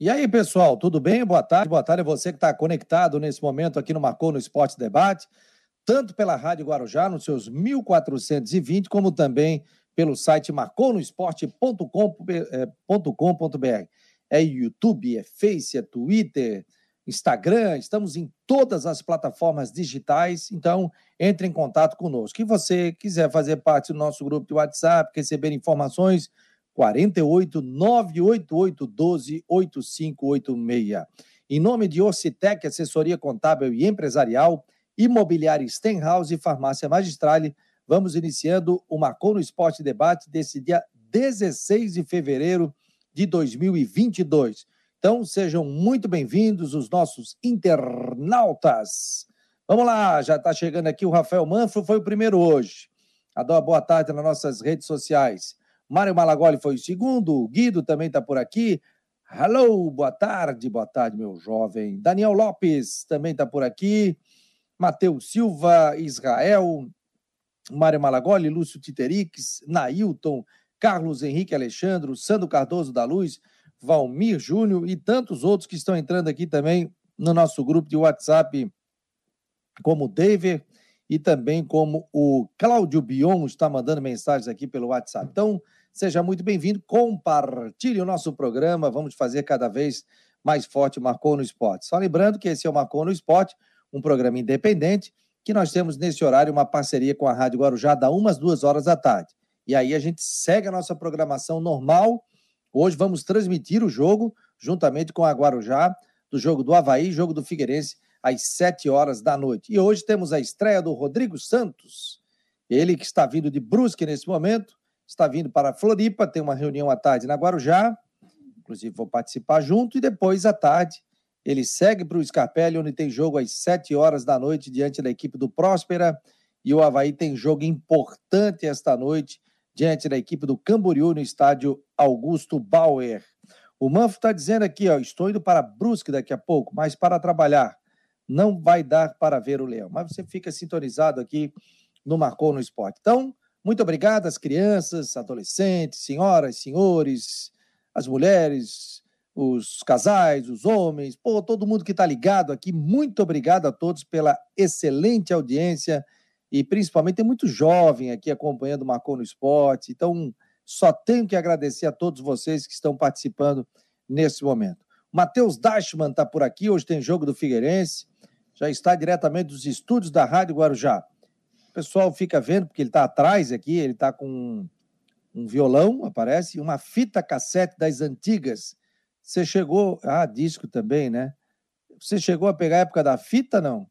E aí, pessoal, tudo bem? Boa tarde. Boa tarde a você que está conectado nesse momento aqui no Marcou no Esporte Debate, tanto pela Rádio Guarujá, nos seus 1420, como também pelo site marconosport.com.br. É YouTube, é Face, é Twitter, Instagram, estamos em todas as plataformas digitais, então entre em contato conosco. Se você quiser fazer parte do nosso grupo de WhatsApp, receber informações, 48 988 12 8586. Em nome de Ocitec, assessoria contábil e empresarial, imobiliária Stenhouse e farmácia Magistrale, vamos iniciando o Marcou no Esporte Debate desse dia 16 de fevereiro de 2022. Então, sejam muito bem-vindos os nossos internautas. Vamos lá, já está chegando aqui o Rafael Manfro, foi o primeiro hoje. Adoro boa tarde nas nossas redes sociais. Mário Malagoli foi o segundo, Guido também está por aqui. Hello, boa tarde, boa tarde, meu jovem. Daniel Lopes também está por aqui. Matheus Silva, Israel, Mário Malagoli, Lúcio Titerix, Nailton, Carlos Henrique Alexandre, Sandro Cardoso da Luz, Valmir Júnior e tantos outros que estão entrando aqui também no nosso grupo de WhatsApp, como David e também como o Cláudio Bion está mandando mensagens aqui pelo WhatsApp. Então, seja muito bem-vindo, compartilhe o nosso programa, vamos fazer cada vez mais forte o Marcou no Esporte. Só lembrando que esse é o Marcou no Esporte, um programa independente, que nós temos nesse horário uma parceria com a Rádio Guarujá, da umas duas horas da tarde. E aí a gente segue a nossa programação normal. Hoje vamos transmitir o jogo, juntamente com a Guarujá, do jogo do Havaí, jogo do Figueirense, às sete horas da noite. E hoje temos a estreia do Rodrigo Santos, ele que está vindo de Brusque nesse momento, está vindo para Floripa, tem uma reunião à tarde na Guarujá, inclusive vou participar junto, e depois à tarde ele segue para o Scarpelli, onde tem jogo às sete horas da noite, diante da equipe do Próspera, e o Havaí tem jogo importante esta noite, diante da equipe do Camboriú, no estádio Augusto Bauer. O Manfro está dizendo aqui, ó, estou indo para Brusque daqui a pouco, mas para trabalhar não vai dar para ver o leão. Mas você fica sintonizado aqui no Marcou no Esporte. Então, muito obrigado às crianças, adolescentes, senhoras, senhores, as mulheres, os casais, os homens, pô, todo mundo que está ligado aqui, muito obrigado a todos pela excelente audiência e principalmente tem muito jovem aqui acompanhando o Marcou no Esporte. Então, só tenho que agradecer a todos vocês que estão participando nesse momento. Matheus Dashman está por aqui, hoje tem jogo do Figueirense já está diretamente dos estúdios da Rádio Guarujá. O pessoal fica vendo, porque ele está atrás aqui, ele está com um violão, aparece, e uma fita cassete das antigas. Você chegou. Ah, disco também, né? Você chegou a pegar a época da fita, não?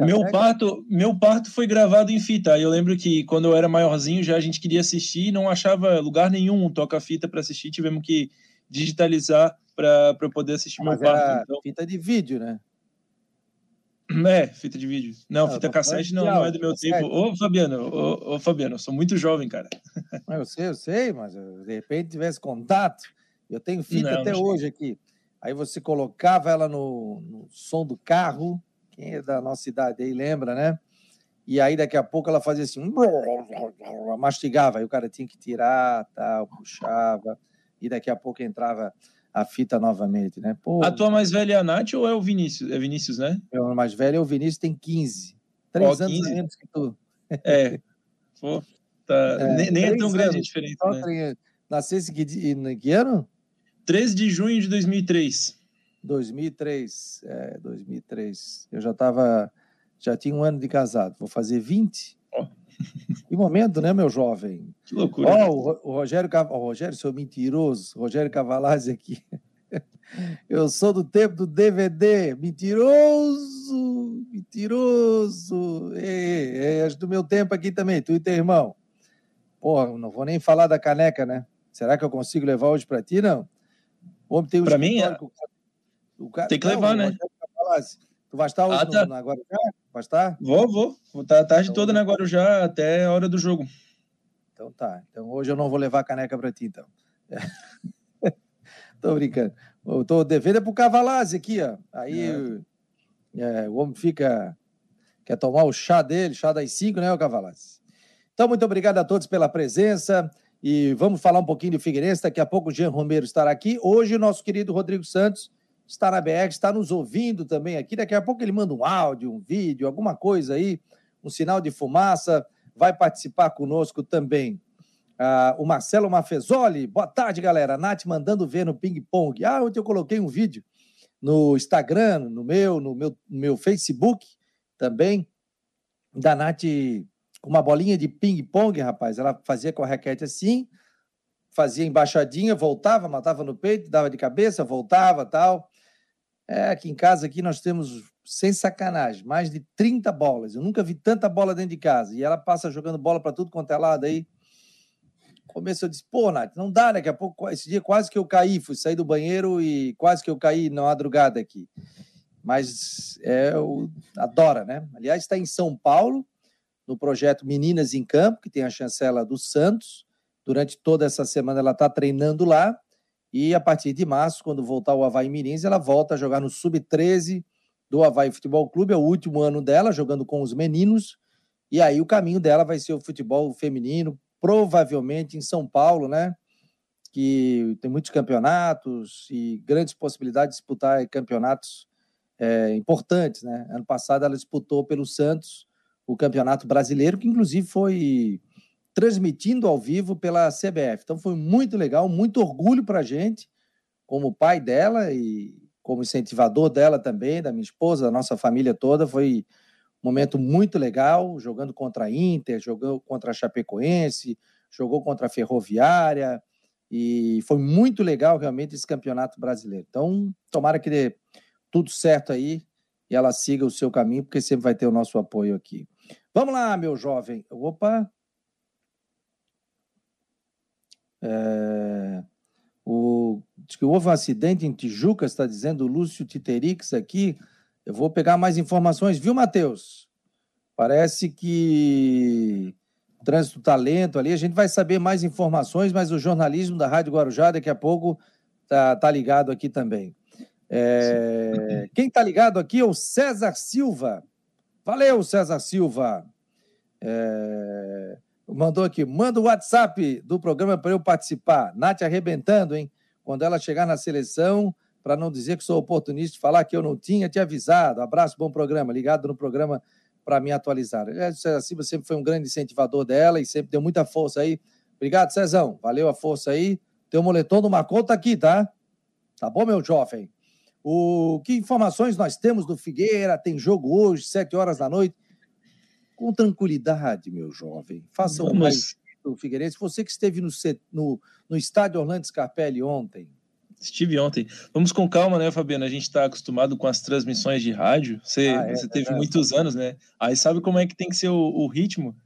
Meu parto, meu parto foi gravado em fita. Eu lembro que quando eu era maiorzinho já a gente queria assistir e não achava lugar nenhum toca fita para assistir. Tivemos que digitalizar para poder assistir Mas meu parto. Então... Fita de vídeo, né? É, fita de vídeo. Não, não fita cassete não, não é do meu tempo. Ô, Fabiano, ô, ô, Fabiano, eu sou muito jovem, cara. Eu sei, eu sei, mas de repente tivesse contato. Eu tenho fita não, até não hoje aqui. Aí você colocava ela no, no, som do carro. Quem é da nossa idade aí lembra, né? E aí daqui a pouco ela fazia assim, mastigava. Aí o cara tinha que tirar, tal, puxava. E daqui a pouco entrava a fita novamente, né? Pô, a tua mais velha é a Nath ou é o Vinícius? É Vinícius, né? O mais velho é o Vinícius, tem 15. Três oh, anos 15. menos que tu. É. Pô, tá... é nem, nem é tão grande a diferença. Né? Nascesse que, que, que ano? 13 de junho de 2003. 2003, é, 2003. Eu já estava, já tinha um ano de casado. Vou fazer 20. Que momento, né, meu jovem? Que loucura. Ó, oh, o, Rogério, o Rogério, seu mentiroso, Rogério Cavalazzi aqui. Eu sou do tempo do DVD. Mentiroso, mentiroso. É, é, do meu tempo aqui também, tu e teu irmão. Porra, não vou nem falar da caneca, né? Será que eu consigo levar hoje para ti, não? Homem tem um Para mim, é... o cara... tem que levar, não, né? Tu vai estar hoje ah, tá. no, na Guarujá? Vai estar? Vou, vou. Vou estar a tarde então, toda na Guarujá até a hora do jogo. Então tá. Então hoje eu não vou levar a caneca para ti, então. tô brincando. Eu tô devendo é pro Cavalazzi aqui, ó. Aí é. É, o homem fica... Quer tomar o chá dele, chá das cinco, né, o Cavalazzi? Então, muito obrigado a todos pela presença. E vamos falar um pouquinho do Figueirense. Daqui a pouco o Jean Romero estará aqui. Hoje o nosso querido Rodrigo Santos está na BR, está nos ouvindo também aqui. Daqui a pouco ele manda um áudio, um vídeo, alguma coisa aí, um sinal de fumaça. Vai participar conosco também. Ah, o Marcelo Mafezoli, boa tarde, galera. Nath mandando ver no ping-pong. Ah, ontem eu coloquei um vídeo no Instagram, no meu, no meu, no meu Facebook também, da Nath com uma bolinha de ping-pong, rapaz. Ela fazia com a raquete assim, fazia embaixadinha, voltava, matava no peito, dava de cabeça, voltava tal. É, aqui em casa aqui nós temos, sem sacanagem, mais de 30 bolas. Eu nunca vi tanta bola dentro de casa. E ela passa jogando bola para tudo quanto é lado aí. Começo eu disse, pô, Nath, não dá, daqui a pouco, esse dia quase que eu caí, fui sair do banheiro e quase que eu caí na madrugada aqui. Mas é, eu adora, né? Aliás, está em São Paulo, no projeto Meninas em Campo, que tem a chancela dos Santos. Durante toda essa semana ela está treinando lá. E a partir de março, quando voltar o Havaí Mirins, ela volta a jogar no Sub-13 do Havaí Futebol Clube. É o último ano dela, jogando com os meninos. E aí o caminho dela vai ser o futebol feminino, provavelmente em São Paulo, né? Que tem muitos campeonatos e grandes possibilidades de disputar campeonatos é, importantes, né? Ano passado ela disputou pelo Santos o Campeonato Brasileiro, que inclusive foi transmitindo ao vivo pela CBF. Então foi muito legal, muito orgulho para a gente, como pai dela e como incentivador dela também, da minha esposa, da nossa família toda. Foi um momento muito legal, jogando contra a Inter, jogou contra a Chapecoense, jogou contra a Ferroviária, e foi muito legal realmente esse campeonato brasileiro. Então, tomara que dê tudo certo aí e ela siga o seu caminho, porque sempre vai ter o nosso apoio aqui. Vamos lá, meu jovem. Opa! É, o, diz que houve um acidente em Tijuca, está dizendo o Lúcio Titerix aqui. Eu vou pegar mais informações, viu, Matheus? Parece que trânsito talento tá ali, a gente vai saber mais informações, mas o jornalismo da Rádio Guarujá daqui a pouco tá, tá ligado aqui também. É, quem está ligado aqui é o César Silva. Valeu, César Silva. É, mandou aqui, manda o WhatsApp do programa para eu participar. Nath arrebentando, hein? Quando ela chegar na seleção, para não dizer que sou oportunista, falar que eu não tinha te avisado. Abraço, bom programa. Ligado no programa para me atualizar. É, César Silva sempre foi um grande incentivador dela e sempre deu muita força aí. Obrigado, Cezão. Valeu a força aí. Teu moletom do Marcon tá aqui, tá? Tá bom, meu jovem? O que informações nós temos do Figueira? Tem jogo hoje, sete horas da noite. Com tranquilidade, meu jovem. Faça um mais do Figueirense. Você que esteve no, no, no estádio Orlando Scarpelli ontem. Estive ontem. Vamos com calma, né, Fabiano? A gente está acostumado com as transmissões de rádio. Você, ah, é, você teve é, muitos anos, né? Aí sabe como é que tem que ser o, o ritmo.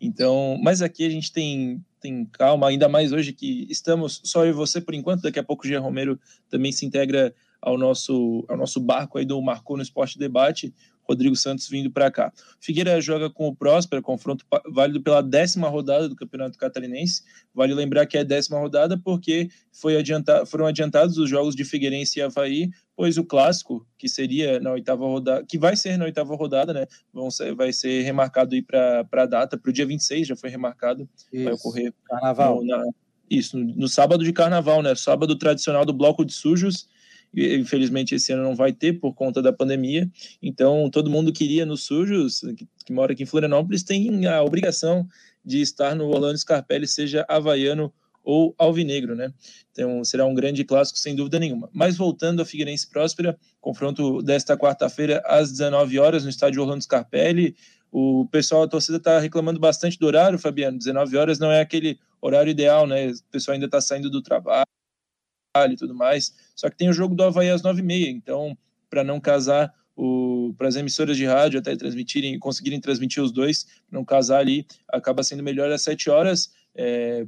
Então, mas aqui a gente tem, tem calma, ainda mais hoje que estamos só eu e você por enquanto. Daqui a pouco o Jean Romero também se integra ao nosso, ao nosso barco aí do Marcou no Esporte Debate, Rodrigo Santos vindo para cá. Figueira joga com o Próspera, confronto válido pela décima rodada do Campeonato Catarinense. Vale lembrar que é décima rodada porque foi adianta, foram adiantados os jogos de Figueirense e Havaí, pois o clássico, que seria na oitava rodada, que vai ser na oitava rodada, né? Vão ser, vai ser remarcado aí para a data, para o dia 26, já foi remarcado, Isso. vai ocorrer. Carnaval. No, na, isso, no, no sábado de carnaval, né? Sábado tradicional do Bloco de Sujos Infelizmente, esse ano não vai ter por conta da pandemia. Então, todo mundo queria nos sujos, que, que mora aqui em Florianópolis, tem a obrigação de estar no Orlando Scarpelli, seja havaiano ou alvinegro, né? Então será um grande clássico sem dúvida nenhuma. Mas voltando a Figueirense Próspera, confronto desta quarta-feira às 19 horas no estádio Orlando Scarpelli. O pessoal, a torcida está reclamando bastante do horário, Fabiano. 19 horas não é aquele horário ideal, né? O pessoal ainda está saindo do trabalho e tudo mais. Só que tem o jogo do Havaí às nove e meia, então, para não casar para as emissoras de rádio até transmitirem, conseguirem transmitir os dois, não casar ali, acaba sendo melhor às sete horas. É,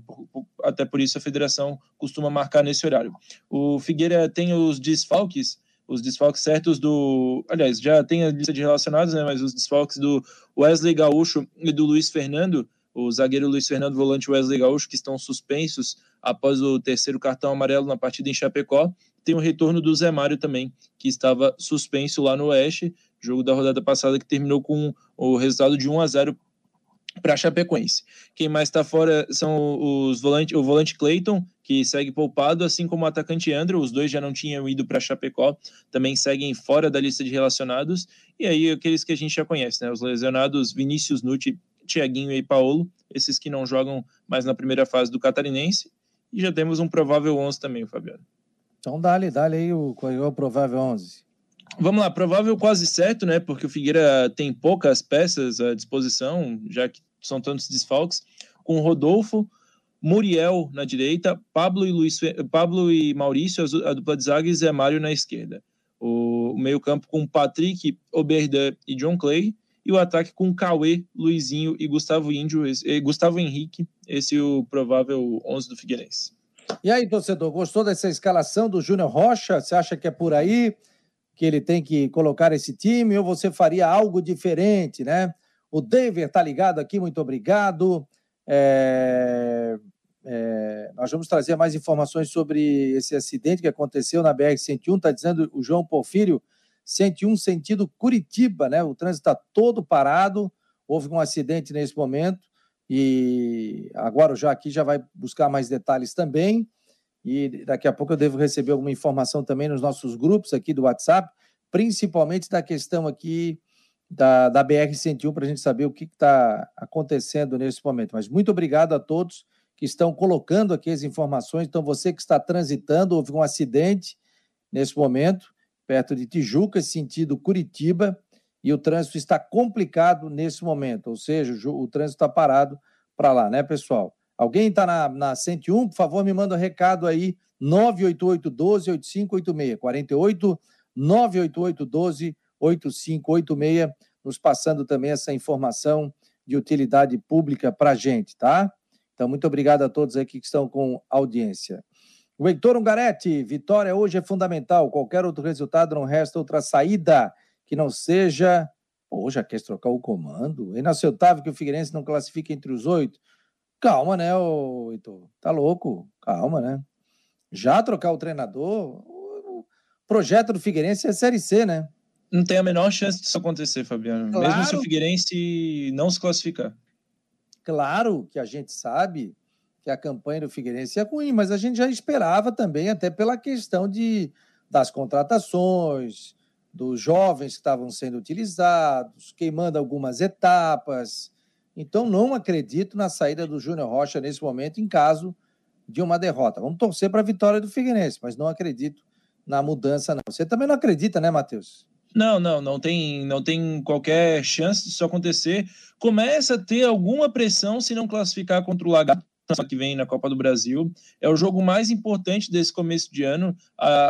até por isso a federação costuma marcar nesse horário. O Figueira tem os desfalques, os desfalques certos do. Aliás, já tem a lista de relacionados, né? Mas os desfalques do Wesley Gaúcho e do Luiz Fernando, o zagueiro Luiz Fernando, volante Wesley Gaúcho, que estão suspensos após o terceiro cartão amarelo na partida em Chapecó. Tem o retorno do Zé Mário também, que estava suspenso lá no Oeste, jogo da rodada passada que terminou com o resultado de 1 a 0 para Chapecoense. Quem mais está fora são os volante, o volante Clayton, que segue poupado, assim como o atacante Andrew. Os dois já não tinham ido para Chapecó, também seguem fora da lista de relacionados. E aí aqueles que a gente já conhece, né? Os lesionados Vinícius Nutti, Tiaguinho e Paulo, esses que não jogam mais na primeira fase do Catarinense. E já temos um provável 11 também, Fabiano. Então dá-lhe, dá-lhe aí o, qual é o provável 11. Vamos lá, provável quase certo, né? Porque o Figueira tem poucas peças à disposição, já que são tantos desfalques, com Rodolfo, Muriel na direita, Pablo e, Luiz, Pablo e Maurício, a dupla de zaga, e Zé Mário na esquerda. O, meio-campo com Patrick, Oberdan e John Clay, e o ataque com Cauê, Luizinho e Gustavo Índio, esse, Gustavo Henrique, esse é o provável 11 do Figueirense. E aí, torcedor, gostou dessa escalação do Júnior Rocha? Você acha que é por aí que ele tem que colocar esse time ou você faria algo diferente, né? O David está ligado aqui, muito obrigado. É, é, nós vamos trazer mais informações sobre esse acidente que aconteceu na BR-101. Está dizendo o João Porfírio, 101 sentido Curitiba, né? O trânsito está todo parado. Houve um acidente nesse momento e agora já aqui já vai buscar mais detalhes também. E daqui a pouco eu devo receber alguma informação também nos nossos grupos aqui do WhatsApp, principalmente da questão aqui da, da BR-101 para a gente saber o que está acontecendo nesse momento. Mas muito obrigado a todos que estão colocando aqui as informações. Então, você que está transitando, houve um acidente nesse momento, perto de Tijuca, sentido Curitiba, e o trânsito está complicado nesse momento, ou seja, o, trânsito está parado para lá, né, pessoal? Alguém está na, na 101, por favor, me manda um recado aí, 988 12 8586, 48 988 12 8586, nos passando também essa informação de utilidade pública para a gente, tá? Então, muito obrigado a todos aqui que estão com audiência. O Heitor Ungaretti, vitória hoje é fundamental. Qualquer outro resultado não resta outra saída que não seja. Pô, já quer trocar o comando? Inaceitável que o Figueirense não classifique entre os oito. Calma, né, ô Heitor? Tá louco? Calma, né? Já trocar o treinador? O projeto do Figueirense é Série C, né? Não tem a menor chance disso acontecer, Fabiano. Claro. Mesmo se o Figueirense não se classificar. Claro que a gente sabe que a campanha do Figueirense é ruim, mas a gente já esperava também, até pela questão de, das contratações, dos jovens que estavam sendo utilizados, queimando algumas etapas. Então, não acredito na saída do Júnior Rocha nesse momento, em caso de uma derrota. Vamos torcer para a vitória do Figueirense, mas não acredito na mudança, não. Você também não acredita, né, Matheus? Não, não, não tem, não tem qualquer chance disso acontecer. Começa a ter alguma pressão se não classificar contra o Lagarto que vem na Copa do Brasil. É o jogo mais importante desse começo de ano.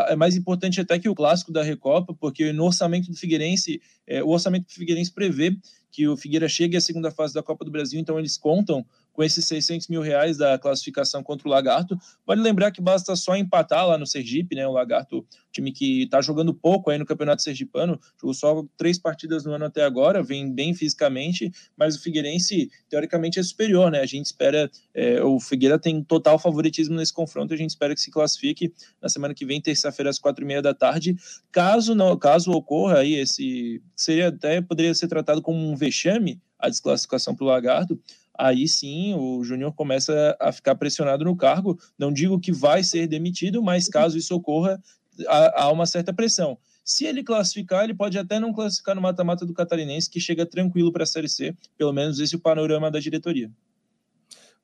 é mais importante até que o clássico da Recopa, porque no orçamento do Figueirense, é, o orçamento do Figueirense prevê que o Figueira chegue à segunda fase da Copa do Brasil, então eles contam com esses 600 mil reais da classificação contra o Lagarto. Vale lembrar que basta só empatar lá no Sergipe, né? O Lagarto, time que está jogando pouco aí no Campeonato Sergipano, jogou só três partidas no ano até agora, vem bem fisicamente, mas o Figueirense, teoricamente, é superior, né? A gente espera, é, o Figueira tem total favoritismo nesse confronto, a gente espera que se classifique na semana que vem, terça-feira, às quatro e meia da tarde. Caso não, caso ocorra aí esse, seria até, poderia ser tratado como um vexame, a desclassificação para o Lagarto, aí sim o Júnior começa a ficar pressionado no cargo. Não digo que vai ser demitido, mas caso isso ocorra, há, uma certa pressão. Se ele classificar, ele pode até não classificar no mata-mata do Catarinense, que chega tranquilo para a Série C, pelo menos esse é o panorama da diretoria.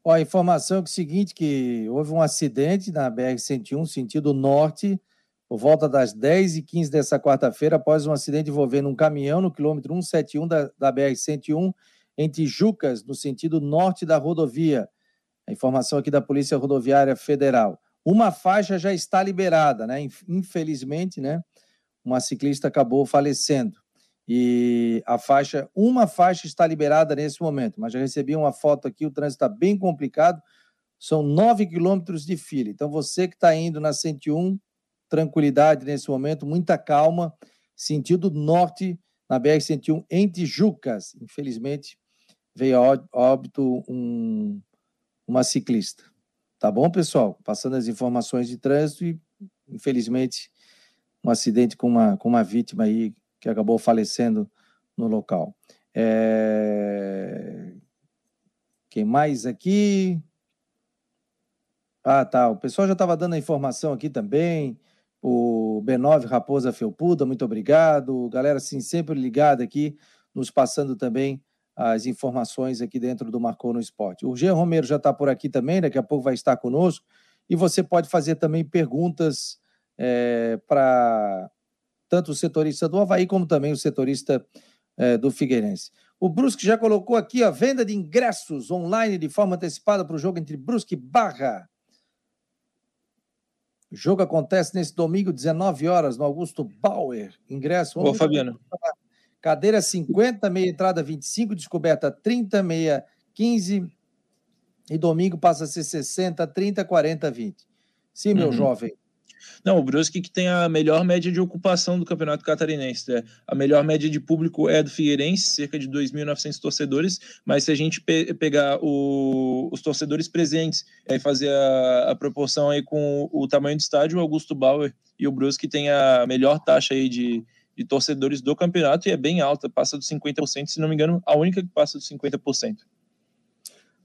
Ó, a informação é o seguinte, que houve um acidente na BR-101, sentido norte, por volta das 10h15 dessa quarta-feira, após um acidente envolvendo um caminhão no quilômetro 171 da, da BR-101, em Tijucas, no sentido norte da rodovia. A informação aqui da Polícia Rodoviária Federal. Uma faixa já está liberada, né? Infelizmente, né? Uma ciclista acabou falecendo. E a faixa, uma faixa está liberada nesse momento, mas já recebi uma foto aqui, o trânsito está bem complicado. São nove quilômetros de fila. Então, você que está indo na 101, tranquilidade nesse momento, muita calma, sentido norte na BR-101 em Tijucas. Infelizmente, veio a óbito um, uma ciclista. Tá bom, pessoal? Passando as informações de trânsito e, infelizmente, um acidente com uma, com uma vítima aí que acabou falecendo no local. É... Quem mais aqui? Ah, tá. O pessoal já estava dando a informação aqui também. O B9 Raposa Felpuda, muito obrigado. Galera, assim, sempre ligada aqui, nos passando também as informações aqui dentro do Marcou no Esporte. O Jean Romero já está por aqui também, daqui a pouco vai estar conosco. E você pode fazer também perguntas é, para tanto o setorista do Havaí como também o setorista é, do Figueirense. O Brusque já colocou aqui a venda de ingressos online de forma antecipada para o jogo entre Brusque e Barra. O jogo acontece nesse domingo, 19 horas, no Augusto Bauer. Ingresso. Ô, Fabiano. Cadeira 50, meia entrada 25, descoberta 30, meia 15. E domingo passa a ser 60, 30, 40, 20. Sim, meu uhum. jovem. Não, o Brusque que tem a melhor média de ocupação do Campeonato Catarinense. Né? A melhor média de público é do Figueirense, cerca de 2.900 torcedores, mas se a gente pe pegar o, os torcedores presentes e fazer a, a, proporção aí com o, o tamanho do estádio, o Augusto Bauer e o Brusque tem a melhor taxa aí de, de torcedores do campeonato e é bem alta, passa dos 50%, se não me engano, a única que passa dos 50%.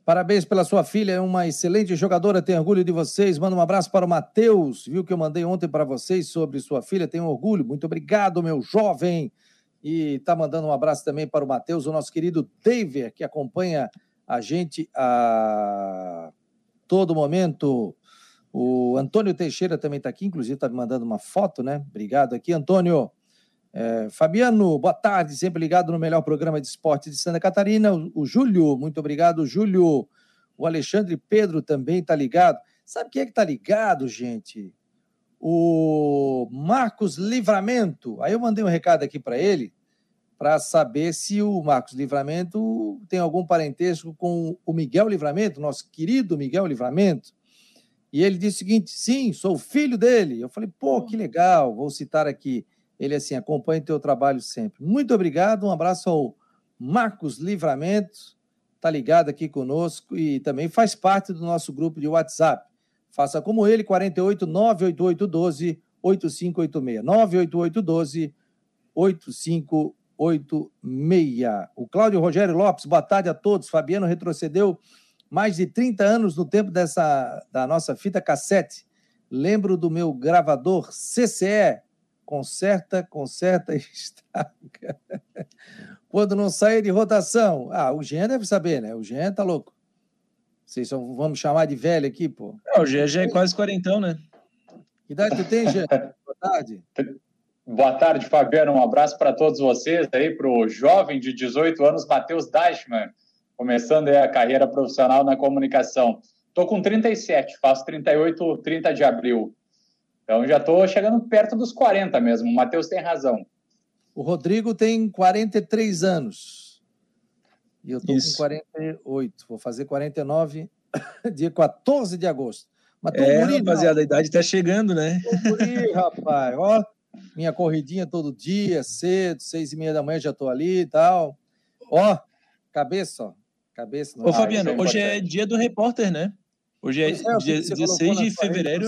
Parabéns pela sua filha, é uma excelente jogadora, tenho orgulho de vocês. Manda um abraço para o Matheus, viu que eu mandei ontem para vocês sobre sua filha, tenho orgulho. Muito obrigado, meu jovem. E tá mandando um abraço também para o Matheus, o nosso querido David, que acompanha a gente a todo momento. O Antônio Teixeira também está aqui, inclusive está me mandando uma foto, né? Obrigado aqui, Antônio. É, Fabiano, boa tarde, sempre ligado no melhor programa de esporte de Santa Catarina. O, o Júlio, muito obrigado, Júlio. O Alexandre Pedro também está ligado. Sabe quem é que está ligado, gente? O Marcos Livramento. Aí eu mandei um recado aqui para ele para saber se o Marcos Livramento tem algum parentesco com o Miguel Livramento, nosso querido Miguel Livramento. E ele disse o seguinte: sim, sou filho dele. Eu falei, pô, que legal, vou citar aqui. Ele assim, acompanha o teu trabalho sempre. Muito obrigado, um abraço ao Marcos Livramento, tá ligado aqui conosco e também faz parte do nosso grupo de WhatsApp. Faça como ele, 48 988 12 8586. 988 12 8586. O Cláudio Rogério Lopes, boa tarde a todos. Fabiano retrocedeu mais de 30 anos no tempo dessa da nossa fita cassete. Lembro do meu gravador CCE conserta, conserta e estraga. Quando não sair de rotação. Ah, o Jean deve saber, né? O Jean tá louco. Vocês só vamos chamar de velho aqui, pô. Não, o Jean já é quase quarentão, né? Que idade tu tem, Jean? Boa tarde. Boa tarde, Fabiano. Um abraço para todos vocês aí, para o jovem de 18 anos, Matheus Deichmann, começando a carreira profissional na comunicação. Estou com 37, faço 38, 30 de abril. Então já estou chegando perto dos 40 mesmo. O Matheus tem razão. O Rodrigo tem 43 anos. E eu estou com 48. Vou fazer 49 dia 14 de agosto. Mas tô é, rapaziada, a idade está chegando, né? Guri, rapaz. Ó, minha corridinha todo dia, cedo, seis e meia da manhã já estou ali e tal. Ó, cabeça, ó. Cabeça. Ô, Fabiano, é hoje é dia do repórter, né? Hoje é, é dia 16 de fevereiro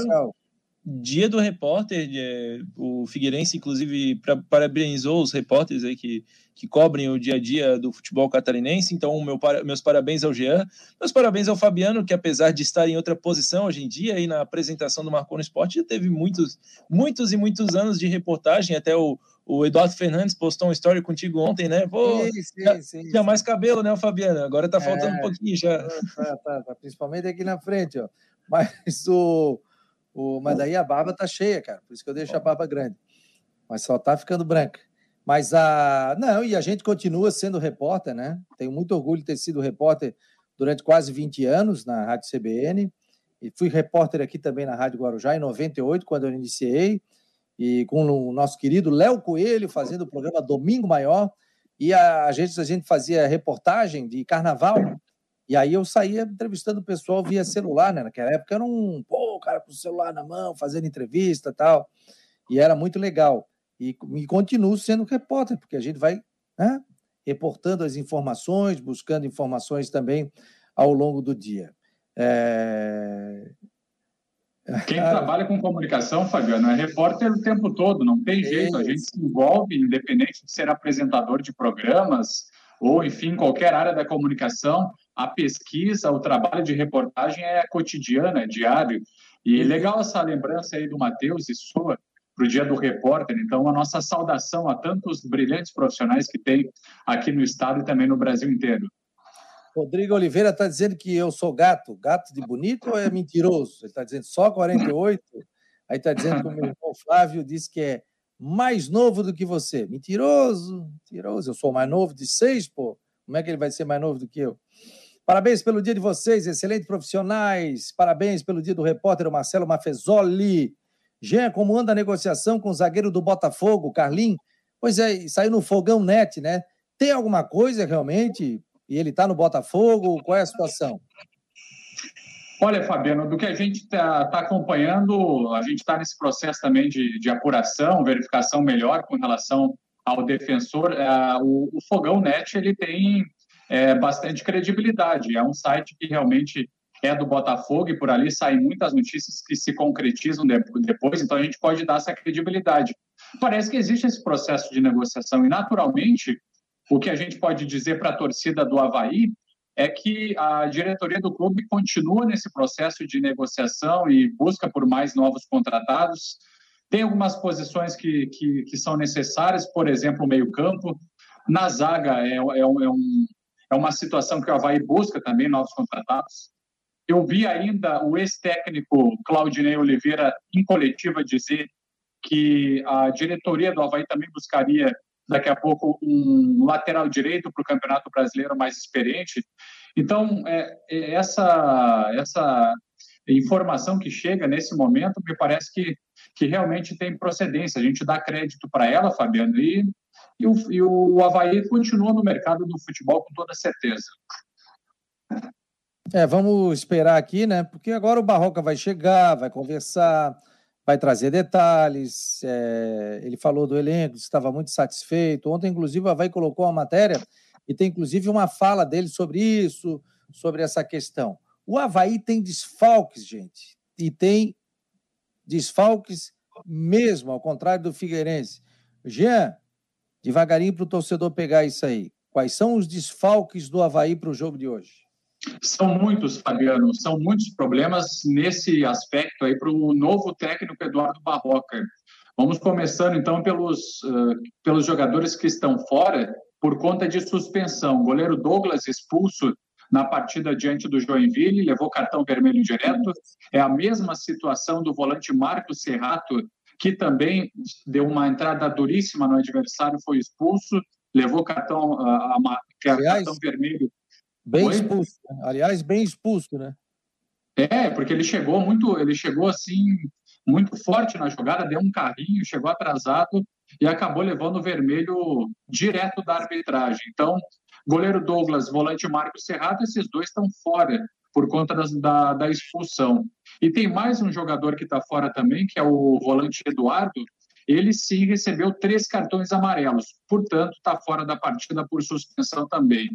dia do repórter, é, o Figueirense, inclusive, pra, parabenizou os repórteres aí que, que cobrem o dia a dia do futebol catarinense. Então, meu, meus parabéns ao Jean, meus parabéns ao Fabiano, que apesar de estar em outra posição hoje em dia, aí na apresentação do Marcou no Esporte, já teve muitos, muitos e muitos anos de reportagem. Até o, o Eduardo Fernandes postou uma história contigo ontem, né? Pô, sim, sim, já, sim, tinha mais cabelo, né, o Fabiano? Agora tá faltando é, um pouquinho já. Tá, tá, tá, principalmente aqui na frente, ó. Mas o o, mas daí a barba tá cheia, cara. Por isso que eu deixo a barba grande. Mas só tá ficando branca. Mas a. Não, e a gente continua sendo repórter, né? Tenho muito orgulho de ter sido repórter durante quase 20 anos na Rádio CBN. E fui repórter aqui também na Rádio Guarujá em 98, quando eu iniciei. E com o nosso querido Léo Coelho fazendo o programa Domingo Maior. E a, a, gente, a gente fazia reportagem de carnaval e aí eu saía entrevistando o pessoal via celular, né? Naquela época era um, pô, cara com o celular na mão, fazendo entrevista e tal. E era muito legal. E, e continuo sendo repórter, porque a gente vai né, reportando as informações, buscando informações também ao longo do dia. É... Quem trabalha com comunicação, Fabiano, é repórter o tempo todo, não tem jeito, a gente se envolve, independente de ser apresentador de programas, ou, enfim, qualquer área da comunicação, a pesquisa, o trabalho de reportagem é cotidiano, é diário. E legal essa lembrança aí do Matheus e sua para o Dia do Repórter. Então, a nossa saudação a tantos brilhantes profissionais que tem aqui no estado e também no Brasil inteiro. Rodrigo Oliveira está dizendo que eu sou gato. Gato de bonito ou é mentiroso? Ele está dizendo só 48. Aí está dizendo que o meu irmão Flávio disse que é mais novo do que você. Mentiroso, mentiroso. Eu sou mais novo de seis, pô. Como é que ele vai ser mais novo do que eu? Parabéns pelo dia de vocês, excelentes profissionais. Parabéns pelo dia do repórter Marcelo Mafezoli. Jean, como anda a negociação com o zagueiro do Botafogo, Carlinhos? Pois é, saiu no fogão net, né? Tem alguma coisa realmente? E ele está no Botafogo? Qual é a situação? Olha, Fabiano, do que a gente está tá acompanhando, a gente está nesse processo também de, de, apuração, verificação melhor com relação ao defensor. É, o, o, Fogão Net ele tem é, bastante credibilidade. É um site que realmente é do Botafogo e por ali saem muitas notícias que se concretizam depois, então a gente pode dar essa credibilidade. Parece que existe esse processo de negociação e, naturalmente, o que a gente pode dizer para a torcida do Havaí é que a diretoria do clube continua nesse processo de negociação e busca por mais novos contratados. Tem algumas posições que, que, que são necessárias, por exemplo, o meio-campo. Na zaga é, é, é, um, é uma situação que o Havaí busca também novos contratados. Eu vi ainda o ex-técnico Claudinei Oliveira em coletiva dizer que a diretoria do Havaí também buscaria daqui a pouco um lateral direito para o Campeonato Brasileiro mais experiente. Então, é, é, essa, essa informação que chega nesse momento me parece que, que realmente tem procedência. A gente dá crédito para ela, Fabiano, e, e, o, e o Havaí continua no mercado do futebol com toda certeza. É, vamos esperar aqui, né? Porque agora o Barroca vai chegar, vai conversar, vai trazer detalhes. É, ele falou do elenco, estava muito satisfeito. Ontem, inclusive, o Havaí colocou uma matéria e tem, inclusive, uma fala dele sobre isso, sobre essa questão. O Havaí tem desfalques, gente, e tem desfalques mesmo, ao contrário do Figueirense. Jean, devagarinho para o torcedor pegar isso aí. Quais são os desfalques do Havaí para o jogo de hoje? São muitos, Fabiano, são muitos problemas nesse aspecto aí para o novo técnico Eduardo Barroca. Vamos começando então pelos, uh, pelos jogadores que estão fora por conta de suspensão. Goleiro Douglas expulso na partida diante do Joinville, levou cartão vermelho direto. É a mesma situação do volante Marcos Serrato, que também deu uma entrada duríssima no adversário, foi expulso, levou cartão, uh, cartão vermelho Bem Oi? expulso. Né? Aliás, bem expulso, né? É, porque ele chegou muito, ele chegou assim muito forte na jogada, deu um carrinho, chegou atrasado e acabou levando o vermelho direto da arbitragem. Então, goleiro Douglas, volante Marcos Serrato, esses dois estão fora por conta das, da, da expulsão. E tem mais um jogador que está fora também, que é o volante Eduardo. Ele sim recebeu três cartões amarelos, portanto, está fora da partida por suspensão também.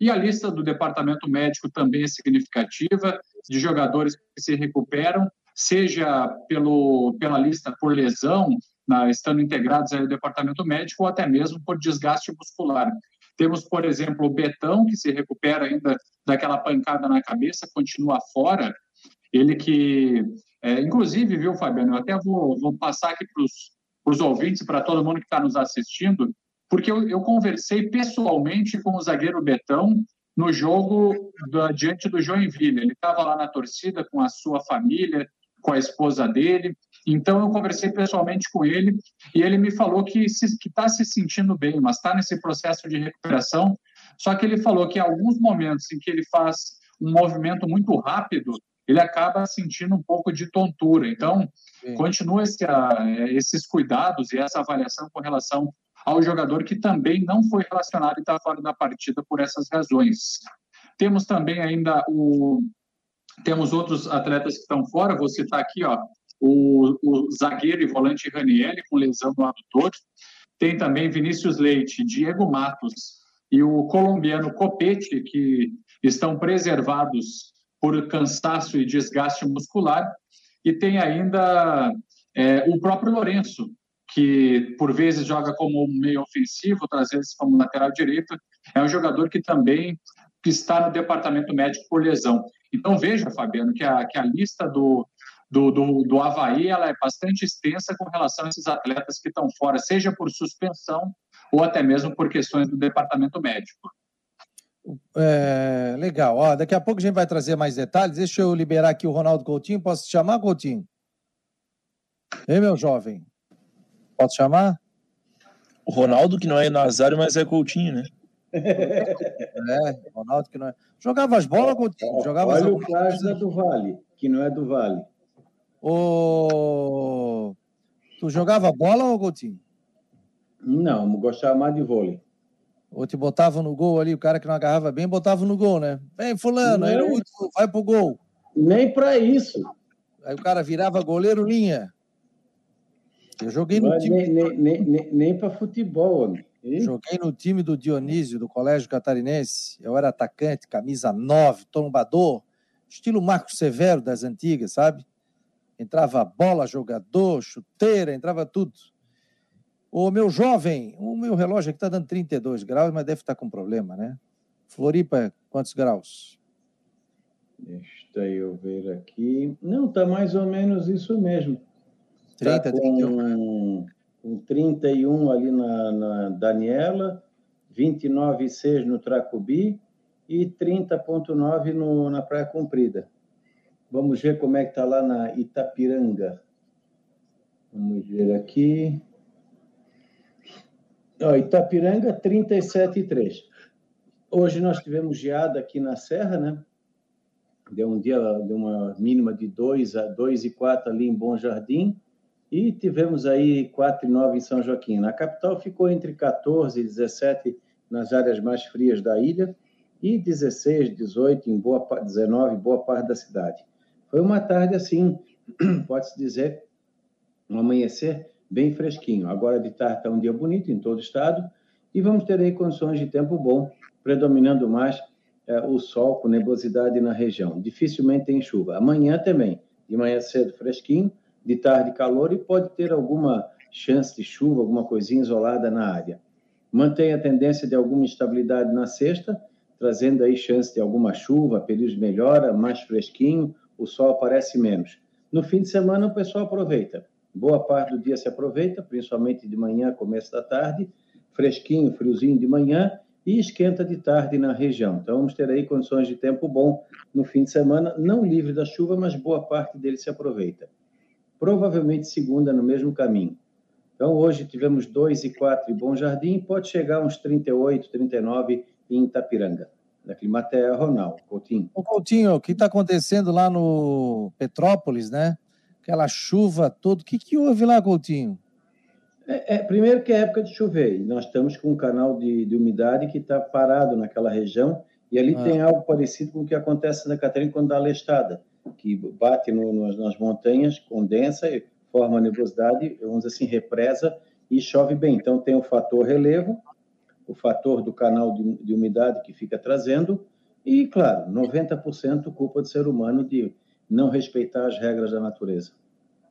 E a lista do departamento médico também é significativa, de jogadores que se recuperam, seja pelo, pela lista por lesão, na, estando integrados ao departamento médico, ou até mesmo por desgaste muscular. Temos, por exemplo, o Betão, que se recupera ainda daquela pancada na cabeça, continua fora. Ele que, é, inclusive, viu, Fabiano, eu até vou, vou passar aqui para os ouvintes, para todo mundo que está nos assistindo, porque eu, eu conversei pessoalmente com o zagueiro Betão no jogo da, diante do Joinville. Ele estava lá na torcida com a sua família, com a esposa dele. Então eu conversei pessoalmente com ele e ele me falou que está se, se sentindo bem, mas está nesse processo de recuperação. Só que ele falou que em alguns momentos em que ele faz um movimento muito rápido, ele acaba sentindo um pouco de tontura. Então, Sim. continua esse, esses cuidados e essa avaliação com relação ao jogador que também não foi relacionado e está fora da partida por essas razões. Temos também ainda o temos outros atletas que estão fora, vou citar aqui, ó, o, o zagueiro e volante Raniel com lesão no adutor. Tem também Vinícius Leite, Diego Matos e o colombiano Copete, que estão preservados por cansaço e desgaste muscular. E tem ainda é, o próprio Lourenço, que por vezes joga como meio ofensivo, outras vezes como lateral direito, é um jogador que também que está no departamento médico por lesão. Então, veja, Fabiano, que a, que a lista do, do, do, do Havaí ela é bastante extensa com relação a esses atletas que estão fora, seja por suspensão ou até mesmo por questões do departamento médico. É, legal. Ó, daqui a pouco a gente vai trazer mais detalhes. Deixa eu liberar aqui o Ronaldo Coutinho. Posso te chamar, Coutinho? Ei, meu jovem. Posso chamar? O Ronaldo, que não é Nazário, mas é Coutinho, né? É, Ronaldo que não é. Jogava as bolas, Coutinho? Jogava Olha o caso da do Vale, que não é do Vale. O... Tu jogava bola ou Coutinho? Não, gostava mais de vôlei. Ou te botava no gol ali, o cara que não agarrava bem, botava no gol, né? Vem, fulano, o último, vai pro gol. Nem para isso. Aí o cara virava goleiro linha. Eu joguei no Mas time. Nem, nem, nem, nem para futebol, homem. Joguei no time do Dionísio, do Colégio Catarinense. Eu era atacante, camisa 9, tombador, estilo Marco Severo das antigas, sabe? Entrava bola, jogador, chuteira, entrava tudo. O meu jovem, o meu relógio aqui está dando 32 graus, mas deve estar tá com problema, né? Floripa, quantos graus? Deixa eu ver aqui. Não, está mais ou menos isso mesmo. 30, tá com, 31. Com 31 ali na, na Daniela, 29,6 no Tracubi e 30,9 na Praia Comprida. Vamos ver como é que está lá na Itapiranga. Vamos ver aqui. Ó, Itapiranga, 37,3. Hoje nós tivemos geada aqui na Serra, né? Deu um dia, deu uma mínima de 2 a 2 e 4 ali em Bom Jardim. E tivemos aí 4 e 9 em São Joaquim. Na capital ficou entre 14 e 17 nas áreas mais frias da ilha e 16, 18 em boa 19 em boa parte da cidade. Foi uma tarde assim, pode-se dizer, um amanhecer bem fresquinho. Agora de tarde está um dia bonito em todo o estado e vamos ter aí condições de tempo bom, predominando mais é, o sol com nebulosidade na região. Dificilmente tem chuva. Amanhã também, de manhã cedo fresquinho, de tarde calor e pode ter alguma chance de chuva, alguma coisinha isolada na área. Mantém a tendência de alguma instabilidade na sexta, trazendo aí chance de alguma chuva, períodos de melhora, mais fresquinho, o sol aparece menos. No fim de semana, o pessoal aproveita. Boa parte do dia se aproveita, principalmente de manhã, começo da tarde, fresquinho, friozinho de manhã e esquenta de tarde na região. Então, vamos ter aí condições de tempo bom no fim de semana, não livre da chuva, mas boa parte dele se aproveita. Provavelmente segunda no mesmo caminho. Então, hoje tivemos 2 e 4 em Bom Jardim, pode chegar uns 38, 39 em Itapiranga da Climatea, Ronaldo Coutinho. O Coutinho, o que está acontecendo lá no Petrópolis, né? Aquela chuva toda, o que, que houve lá, Coutinho? É, é, primeiro que é época de chover, e nós estamos com um canal de, de umidade que está parado naquela região, e ali ah. tem algo parecido com o que acontece na Catarina quando dá lestada, que bate no, no, nas montanhas, condensa, forma nebulosidade, vamos dizer assim, represa e chove bem. Então tem o fator relevo, o fator do canal de, de umidade que fica trazendo, e, claro, 90% culpa do ser humano de não respeitar as regras da natureza.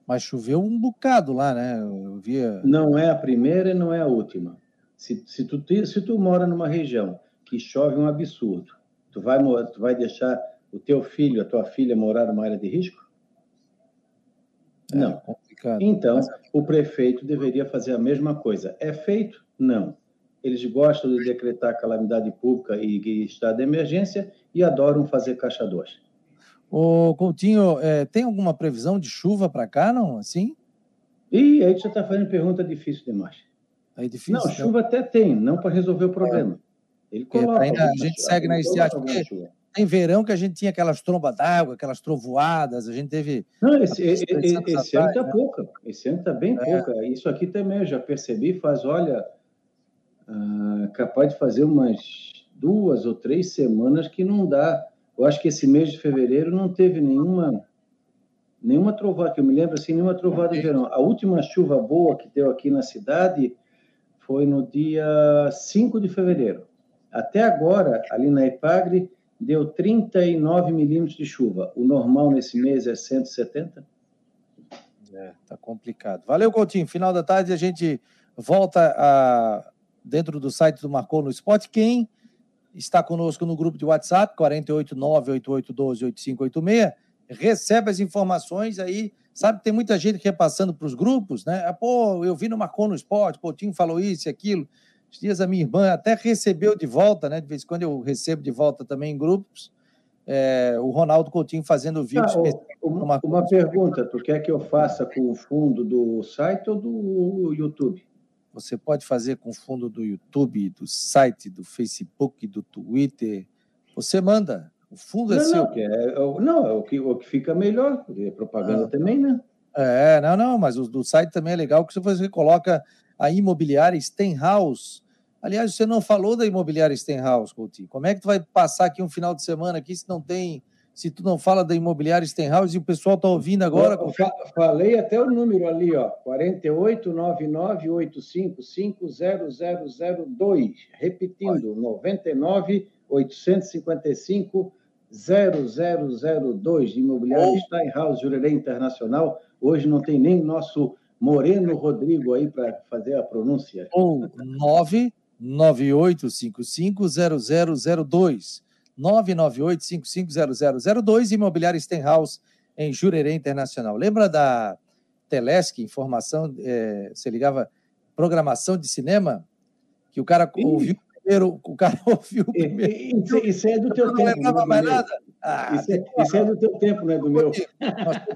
Mas choveu um bocado lá, né? Eu via... Não é a primeira e não é a última. Se, se, tu, se tu mora numa região que chove um absurdo, tu vai, tu vai deixar o teu filho, a tua filha morar numa área de risco? É, não. Complicado. Então, o prefeito deveria fazer a mesma coisa. É feito? Não eles gostam de decretar calamidade pública e, estado de emergência e adoram fazer caixa 2. Ô, Coutinho, é, tem alguma previsão de chuva para cá, não? Assim? E aí você está fazendo pergunta difícil demais. É difícil? Não, então? chuva até tem, não para resolver o problema. Ele coloca. Ainda, a gente segue na estiagem. Tem verão que a gente tinha aquelas trombas d'água, aquelas trovoadas, a gente teve. Não, esse, esse, esse ano está né? pouca. Esse ano está bem é. pouca. Isso aqui também eu já percebi, faz, olha, ah, capaz de fazer umas duas ou três semanas que não dá. Eu acho que esse mês de fevereiro não teve nenhuma nenhuma trovada, que eu me lembro assim, nenhuma trovada de verão. A última chuva boa que deu aqui na cidade foi no dia 5 de fevereiro. Até agora, ali na Epagre, deu 39 milímetros de chuva. O normal nesse mês é 170. É, tá complicado. Valeu, Coutinho. Final da tarde a gente volta a dentro do site do Marcou no Spot. Quem está conosco no grupo de WhatsApp, 489-8812-8586. Recebe as informações aí. Sabe que tem muita gente repassando para os grupos, né? Ah, pô, eu vi no Marcon no Esporte, Tim falou isso e aquilo. Os dias a minha irmã até recebeu de volta, né? De vez em quando eu recebo de volta também em grupos. É, o Ronaldo Coutinho fazendo vídeo. Ah, uma, uma pergunta: tu quer que eu faça com o fundo do site ou do YouTube? Você pode fazer com o fundo do YouTube, do site, do Facebook, do Twitter. Você manda. O fundo é não, seu. Não, é, não, é o que, o que fica melhor, porque é propaganda ah. também, né? É, não, não, mas o do site também é legal, que você coloca a imobiliária Stenhouse. Aliás, você não falou da imobiliária Stenhouse, Coutinho. Como é que tu vai passar aqui um final de semana aqui se não tem se tu não fala da imobiliária Stenhouse e o pessoal está ouvindo agora. Eu, falei até o número ali, ó, 489985500002. Repetindo, 998550002 de imobiliária Steinhaus Jurerê Internacional. Hoje não tem nem nosso Moreno Rodrigo aí para fazer a pronúncia. Ou 998550002. 998-550002, Imobiliária Stenhouse, em Jurerê Internacional. Lembra da Telesc, informação, é, você ligava programação de cinema, que o cara Sim. ouviu primeiro, o cara ouviu primeiro. Isso, isso é do teu não tempo. Não lembrava mais nada? Ah, isso, é, isso, é, do teu tempo, não é do meu.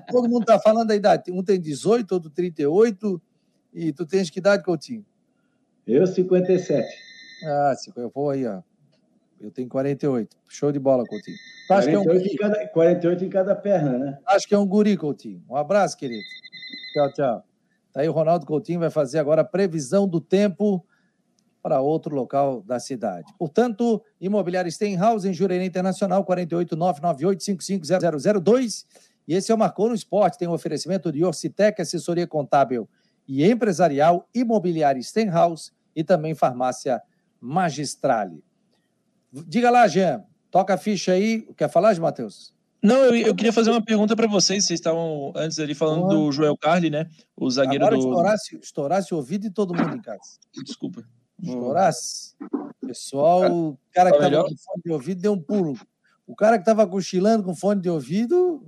todo mundo está falando da idade. Um tem 18, outro 38, e tu tens que idade, Coutinho? Eu, 57. Ah, eu vou aí, ó. Eu tenho 48. Show de bola, Coutinho. Acho 48, que é um em cada, 48 em cada perna, né? Acho que é um guri, Coutinho. Um abraço, querido. Tchau, tchau. Tá aí o Ronaldo Coutinho vai fazer agora a previsão do tempo para outro local da cidade. Portanto, Imobiliária Stenhouse, em Jurerê Internacional, 48998550002. E esse é o Marcou no Esporte. Tem um oferecimento de Orcitec, assessoria contábil e empresarial, Imobiliária Stenhouse e também farmácia Magistrale. Diga lá, Jean. Toca a ficha aí. Quer falar, Matheus? Não, eu, eu, queria fazer uma pergunta para vocês. Vocês estavam antes ali falando do Joel Carli, né? O zagueiro Agora do. Estourasse, estourasse o ouvido de todo mundo em casa. Desculpa. Estourasse. Pessoal, o cara que estava com fone de ouvido deu um pulo. O cara que estava cochilando com fone de ouvido.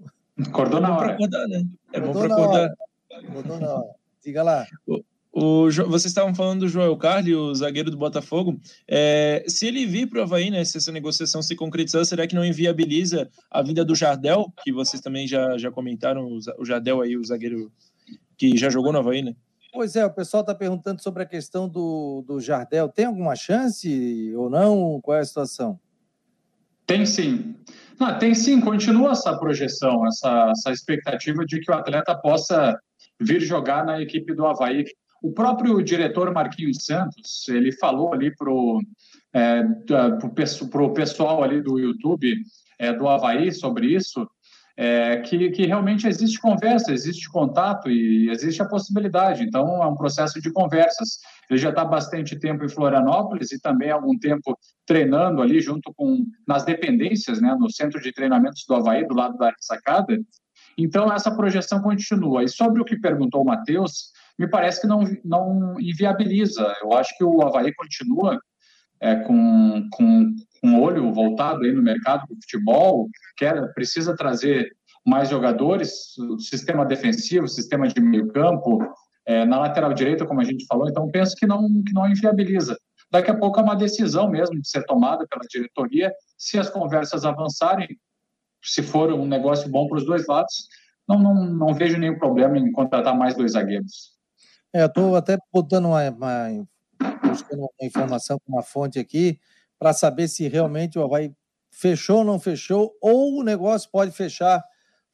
Acordou na hora. Acordar, né? É bom para acordar. Acordou na hora. Diga lá. O, vocês estavam falando do Joel Carli, o zagueiro do Botafogo. É, se ele vir para o Havaí, né, se essa negociação se concretizar, será que não inviabiliza a vinda do Jardel, que vocês também já, já comentaram, o Jardel aí, o zagueiro que já jogou no Havaí, né? Pois é, o pessoal está perguntando sobre a questão do, do Jardel. Tem alguma chance ou não? Qual é a situação? Tem sim. Não, tem sim, continua essa projeção, essa, essa expectativa de que o atleta possa vir jogar na equipe do Havaí. O próprio diretor Marquinhos Santos, ele falou ali para o é, pro pessoal ali do YouTube é, do Havaí sobre isso, é, que, que realmente existe conversa, existe contato e existe a possibilidade. Então, é um processo de conversas. Ele já está bastante tempo em Florianópolis e também há algum tempo treinando ali junto com nas dependências, né, no centro de treinamentos do Havaí, do lado da sacada. Então, essa projeção continua. E sobre o que perguntou o Matheus, me parece que não, não inviabiliza. Eu acho que o Havaí continua é, com, com, com olho voltado aí no mercado do futebol, quer, precisa trazer mais jogadores, sistema defensivo, sistema de meio campo, é, na lateral direita, como a gente falou, então penso que não, que não inviabiliza. Daqui a pouco é uma decisão mesmo de ser tomada pela diretoria, se as conversas avançarem, se for um negócio bom para os dois lados, não, não, não vejo nenhum problema em contratar mais dois zagueiros. É, estou até botando uma, uma, uma informação com uma fonte aqui para saber se realmente o Havaí fechou ou não fechou, ou o negócio pode fechar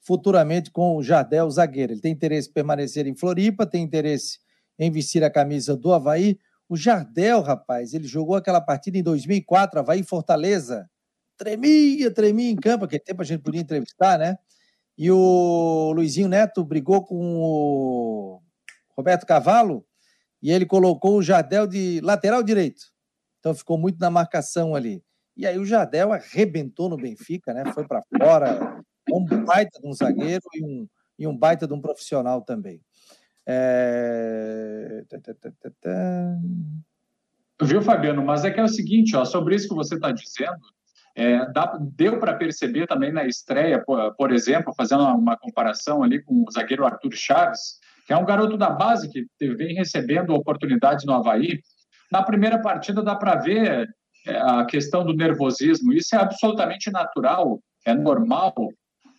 futuramente com o Jardel zagueiro. Ele tem interesse em permanecer em Floripa, tem interesse em vestir a camisa do Havaí. O Jardel, rapaz, ele jogou aquela partida em 2004, Havaí Fortaleza. Tremia, tremia em campo, aquele tempo a gente podia entrevistar, né? E o Luizinho Neto brigou com o Roberto Cavalo, e ele colocou o Jardel de lateral direito. Então ficou muito na marcação ali. E aí o Jardel arrebentou no Benfica, né? Foi para fora, um baita de um zagueiro e um, e um baita de um profissional também. É... Viu, Fabiano? Mas é que é o seguinte, ó, sobre isso que você está dizendo, é, dá, deu para perceber também na estreia, por, por, exemplo, fazendo uma comparação ali com o zagueiro Arthur Chaves, é um garoto da base que vem recebendo oportunidades no Havaí. Na primeira partida dá para ver é, a questão do nervosismo, isso é absolutamente natural, é normal.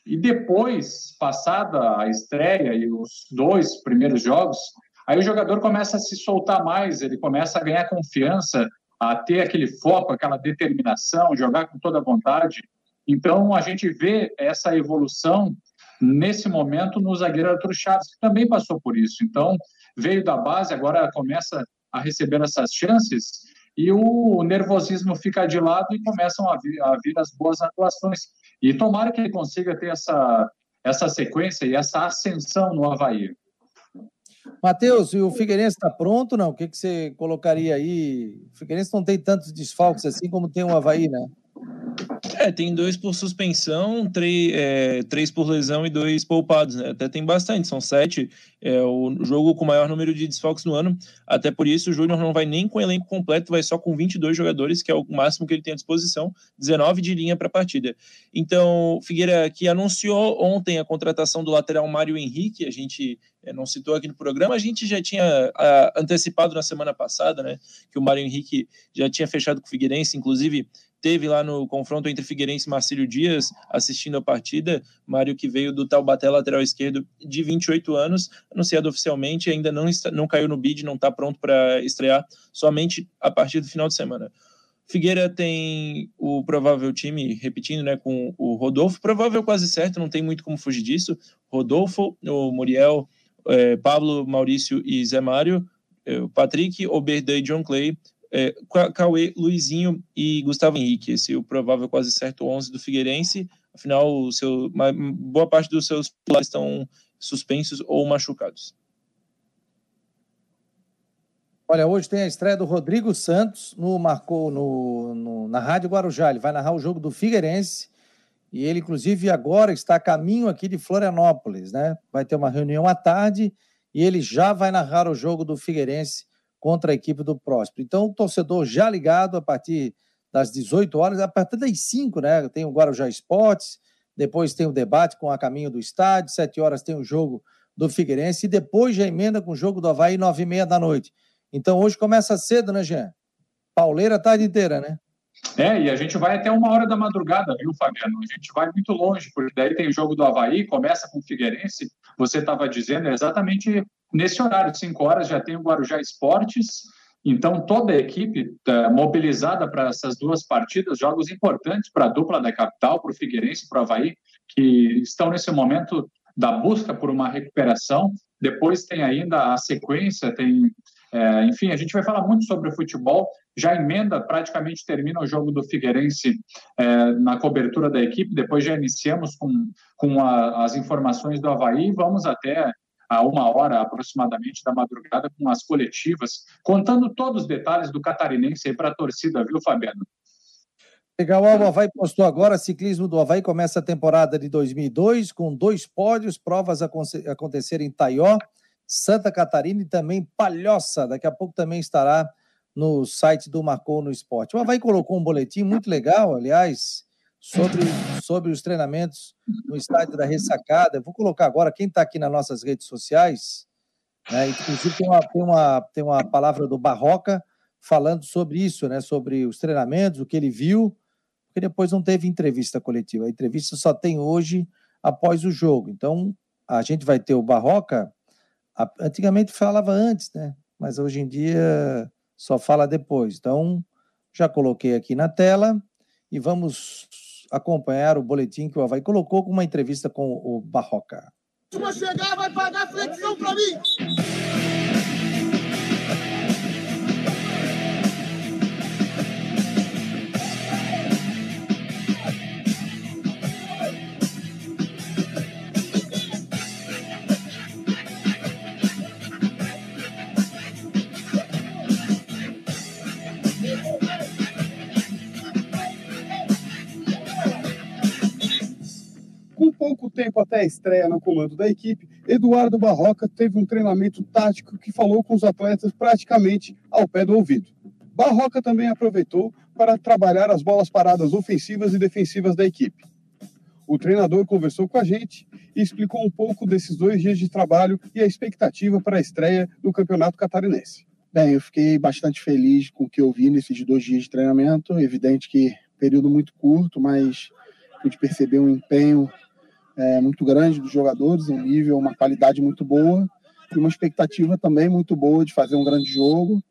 E depois, passada a estreia e os dois primeiros jogos, aí o jogador começa a se soltar mais, ele começa a ganhar confiança, a ter aquele foco, aquela determinação, jogar com toda a vontade. Então, a gente vê essa evolução nesse momento no zagueiro Arthur Chaves, que também passou por isso. Então, veio da base, agora começa a receber essas chances e o nervosismo fica de lado e começam a vir, a vir as boas atuações. E tomara que ele consiga ter essa, essa sequência e essa ascensão no Havaí. Matheus, e o Figueirense está pronto, não? O que, que você colocaria aí? O Figueirense não tem tantos desfalques assim como tem o Havaí, né? É, tem dois por suspensão, três, é, três por lesão e dois poupados, né? Até tem bastante, são sete. É o jogo com maior número de desfalques no ano. Até por isso, o Júnior não vai nem com o elenco completo, vai só com 22 jogadores, que é o máximo que ele tem à disposição, 19 de linha para a partida. Então, Figueira, que anunciou ontem a contratação do lateral Mário Henrique, a gente é, não citou aqui no programa, a gente já tinha antecipado na semana passada, né? Que o Mário Henrique já tinha fechado com o Figueirense, inclusive teve lá no confronto entre Figueirense e Marcílio Dias, assistindo a partida. Mário, que veio do Taubaté, lateral esquerdo, de 28 anos, anunciado oficialmente, ainda não, está, não caiu no bid, não está pronto para estrear, somente a partir do final de semana. Figueira tem o provável time, repetindo, né, com o Rodolfo, provável quase certo, não tem muito como fugir disso. Rodolfo, o Muriel, é, Pablo, Maurício e Zé Mário, é, Patrick, Oberdan e John Clay, é, Cauê, Luizinho e Gustavo Henrique. Esse o provável quase certo 11 do Figueirense. Afinal, o seu, boa parte dos seus pilares estão suspensos ou machucados. Olha, hoje tem a estreia do Rodrigo Santos no marcou no, no, na Rádio Guarujá. Ele vai narrar o jogo do Figueirense e ele, inclusive, agora está a caminho aqui de Florianópolis, né? Vai ter uma reunião à tarde e ele já vai narrar o jogo do Figueirense contra a equipe do Próspero. Então, o torcedor já ligado a partir das 18 horas, a partir das 5, né? Tem o Guarujá Esportes, depois tem o debate com a caminho do estádio, 7 horas tem o jogo do Figueirense e depois já emenda com o jogo do Havaí, 9 e meia da noite. Então, hoje começa cedo, né, Jean? Pauleira a tarde inteira, né? É, e a gente vai até uma hora da madrugada, viu, Fabiano? A gente vai muito longe, porque daí tem o jogo do Havaí, começa com o Figueirense, você estava dizendo, exatamente nesse horário, 5 horas, já tem o Guarujá Esportes, então toda a equipe tá mobilizada para essas duas partidas, jogos importantes para a dupla da capital, para o Figueirense para o Havaí, que estão nesse momento da busca por uma recuperação. Depois tem ainda a sequência, tem é, enfim, a gente vai falar muito sobre o futebol. Já emenda, praticamente termina o jogo do Figueirense é, na cobertura da equipe. Depois já iniciamos com, com a, as informações do Havaí. Vamos até a uma hora aproximadamente da madrugada com as coletivas, contando todos os detalhes do catarinense aí para a torcida, viu, Fabiano? Legal, o Havaí postou agora, ciclismo do Havaí começa a temporada de 2002 com dois pódios, provas a acontecer em Taió, Santa Catarina e também Palhoça. Daqui a pouco também estará no site do Marcou no Esporte. O Havaí colocou um boletim muito legal, aliás, sobre, sobre os treinamentos no estádio da Ressacada. vou colocar agora, quem está aqui nas nossas redes sociais, né, inclusive tem uma, tem, uma, tem uma palavra do Barroca falando sobre isso, né, sobre os treinamentos, o que ele viu, porque depois não teve entrevista coletiva. A entrevista só tem hoje após o jogo. Então, a gente vai ter o Barroca Antigamente falava antes, né? Mas hoje em dia só fala depois. Então, já coloquei aqui na tela e vamos acompanhar o boletim que o Havaí colocou com uma entrevista com o Barroca. Se chegar, vai pagar flexão para mim! Pouco tempo até a estreia no comando da equipe, Eduardo Barroca teve um treinamento tático que falou com os atletas praticamente ao pé do ouvido. Barroca também aproveitou para trabalhar as bolas paradas ofensivas e defensivas da equipe. O treinador conversou com a gente e explicou um pouco desses dois dias de trabalho e a expectativa para a estreia no Campeonato Catarinense. Bem, eu fiquei bastante feliz com o que eu vi nesses dois dias de treinamento. Evidente que período muito curto, mas pude perceber um empenho é, muito grande dos jogadores, um nível, uma qualidade muito boa e uma expectativa também muito boa de fazer um grande jogo,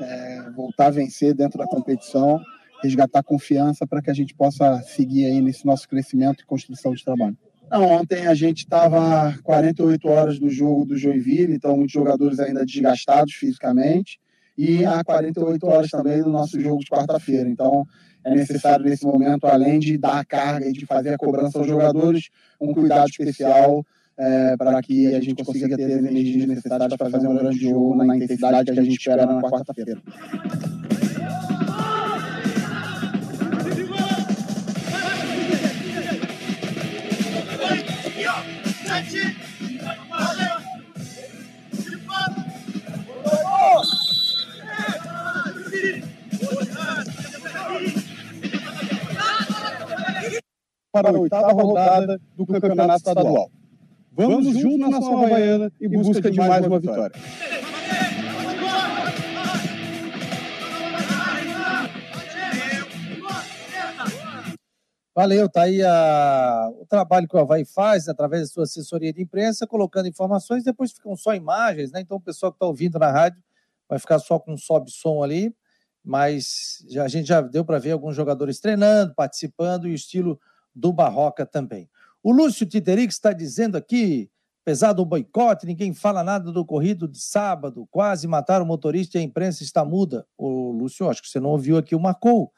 é, voltar a vencer dentro da competição, resgatar confiança para que a gente possa seguir aí nesse nosso crescimento e construção de trabalho. Não, ontem a gente estava 48 horas do jogo do Joinville, então muitos jogadores ainda desgastados fisicamente, e há 48 horas também do nosso jogo de quarta-feira. Então é necessário nesse momento, além de dar a carga e de fazer a cobrança aos jogadores, um cuidado especial é, para que a gente consiga ter as energias necessárias para fazer um grande jogo na intensidade que a gente espera na quarta-feira. Para a oitava rodada do Campeonato Estadual. Vamos juntos na Nova Havaiana em busca de mais uma vitória. Valeu, tá aí a, o trabalho que o Havaí faz através da sua assessoria de imprensa, colocando informações, depois ficam só imagens, né? Então o pessoal que está ouvindo na rádio vai ficar só com um sobe-som ali, mas já, a gente já deu para ver alguns jogadores treinando, participando e o estilo do Barroca também. O Lúcio Titerix está dizendo aqui, apesar do boicote, ninguém fala nada do corrido de sábado, quase mataram o motorista e a imprensa está muda. O Lúcio, acho que você não ouviu aqui o Marcou.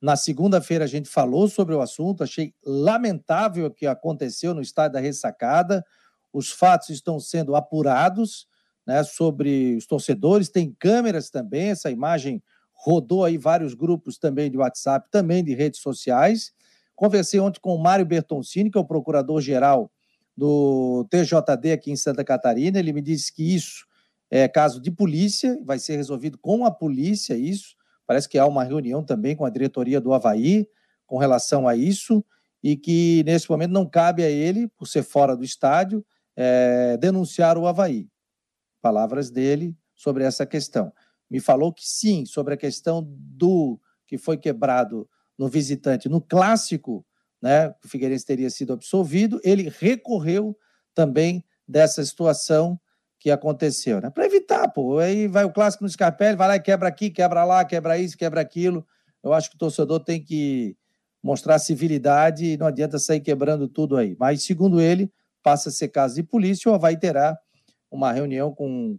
Na segunda-feira a gente falou sobre o assunto, achei lamentável o que aconteceu no estádio da Ressacada. Os fatos estão sendo apurados né, sobre os torcedores, tem câmeras também, essa imagem rodou aí vários grupos também de WhatsApp, também de redes sociais. Conversei ontem com o Mário Bertoncini, que é o procurador-geral do TJD aqui em Santa Catarina. Ele me disse que isso é caso de polícia, vai ser resolvido com a polícia, isso. Parece que há uma reunião também com a diretoria do Havaí com relação a isso e que nesse momento não cabe a ele, por ser fora do estádio, é, denunciar o Havaí. Palavras dele sobre essa questão. Me falou que sim, sobre a questão do que foi quebrado no visitante no clássico, né? O Figueirense teria sido absolvido. Ele recorreu também dessa situação que aconteceu, né? Para evitar, pô. Aí vai o clássico no Scarpelli, vai lá e quebra aqui, quebra lá, quebra isso, quebra aquilo. Eu acho que o torcedor tem que mostrar civilidade e não adianta sair quebrando tudo aí. Mas, segundo ele, passa a ser caso de polícia, o Havaí terá uma reunião com,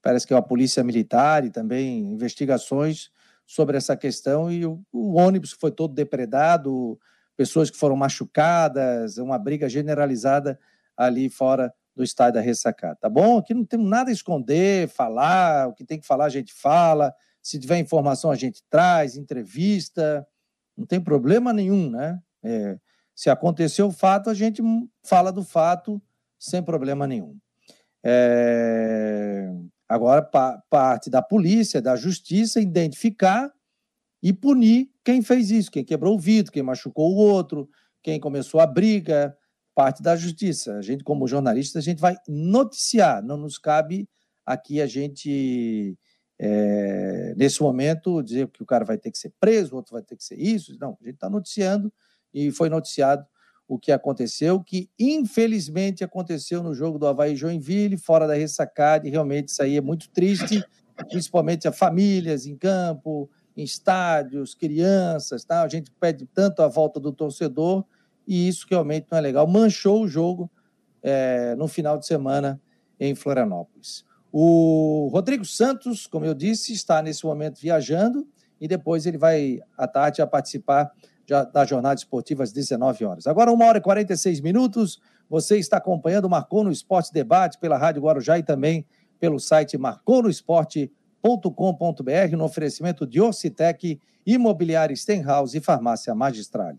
parece que é a polícia militar e também investigações sobre essa questão e o, o ônibus foi todo depredado, pessoas que foram machucadas, uma briga generalizada ali fora do estádio da ressacada, tá bom? Aqui não temos nada a esconder, falar, o que tem que falar a gente fala, se tiver informação a gente traz, entrevista, não tem problema nenhum, né? É, se aconteceu o fato, a gente fala do fato sem problema nenhum. É, agora, pa, parte da polícia, da justiça, identificar e punir quem fez isso, quem quebrou o vidro, quem machucou o outro, quem começou a briga, parte da justiça. A gente, como jornalista, a gente vai noticiar, não nos cabe aqui a gente, é, nesse momento, dizer que o cara vai ter que ser preso, o outro vai ter que ser isso. Não, a gente está noticiando e foi noticiado o que aconteceu, que infelizmente aconteceu no jogo do Havaí Joinville, fora da ressacada, e realmente isso aí é muito triste, principalmente a famílias em campo, em estádios, crianças, tá? a gente pede tanto a volta do torcedor, e isso realmente não é legal. Manchou o jogo é, no final de semana em Florianópolis. O Rodrigo Santos, como eu disse, está nesse momento viajando e depois ele vai à tarde a participar da jornada esportiva às 19 horas. Agora, uma hora e 46 minutos. Você está acompanhando o Marcou no Esporte Debate pela Rádio Guarujá e também pelo site marconosport.com.br no oferecimento de Orcitec, Imobiliária Stenhouse e Farmácia Magistrale.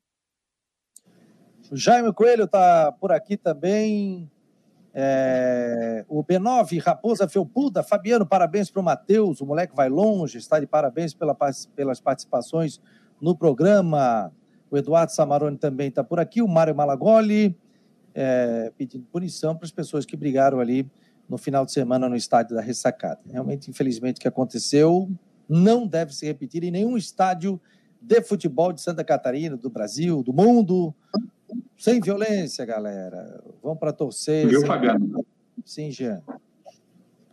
O Jaime Coelho está por aqui também. É, o B9, Raposa Felpuda, Fabiano, parabéns para o Matheus, o moleque vai longe, está de parabéns pela, pelas participações no programa. O Eduardo Samarone também está por aqui, o Mário Malagoli, é, pedindo punição para as pessoas que brigaram ali no final de semana no estádio da Ressacada. Realmente, infelizmente, o que aconteceu não deve se repetir em nenhum estádio de futebol de Santa Catarina, do Brasil, do mundo. Sem violência, galera. Vamos para torcer. Viu. Fabiano? Sim, Jean.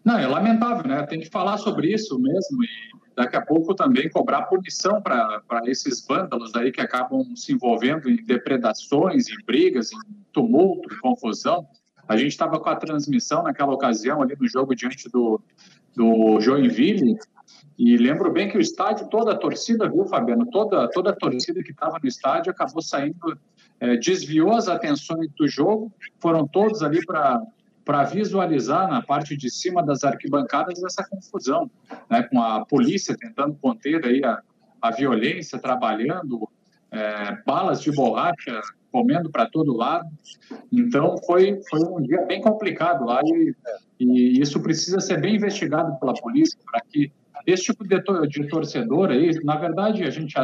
Não, é lamentável, né? Tem que falar sobre isso mesmo e daqui a pouco também cobrar punição para esses vândalos aí que acabam se envolvendo em depredações, em brigas, em tumulto, em confusão. A gente estava com a transmissão naquela ocasião ali no jogo diante do, do Joinville e lembro bem que o estádio, toda a torcida, viu, Fabiano? Toda, toda a torcida que estava no estádio acabou saindo é, desviou as atenções do jogo, foram todos ali para visualizar na parte de cima das arquibancadas essa confusão, né, com a polícia tentando conter aí a, a violência, trabalhando, é, balas de borracha comendo para todo lado. Então foi, foi um dia bem complicado lá e, e isso precisa ser bem investigado pela polícia para que esse tipo de, de torcedor aí, na verdade, a gente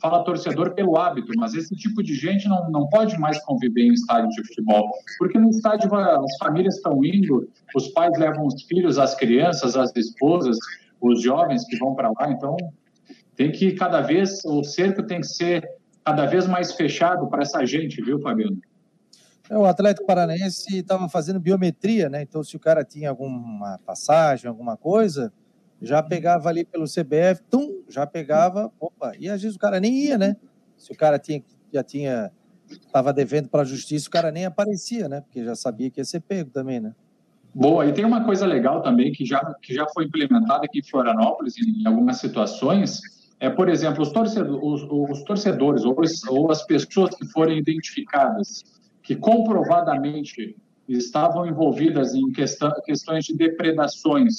fala torcedor pelo hábito, mas esse tipo de gente não, não pode mais conviver em estádio de futebol, porque no estádio as famílias estão indo, os pais levam os filhos, as crianças, as esposas, os jovens que vão para lá, então tem que cada vez, o cerco tem que ser cada vez mais fechado para essa gente, viu, Fabiano? É, o Atlético Paranaense estava fazendo biometria, né? Então, se o cara tinha alguma passagem, alguma coisa, já pegava ali pelo CBF, tum, já pegava, opa, e às vezes o cara nem ia, né? Se o cara tinha, já tinha, estava devendo para a justiça, o cara nem aparecia, né? Porque já sabia que ia ser pego também, né? Boa, e tem uma coisa legal também que já, que já foi implementada aqui em Florianópolis, em algumas situações, é, por exemplo, os torcedores, os, os torcedores ou, ou as pessoas que forem identificadas que comprovadamente estavam envolvidas em questão, questões de depredações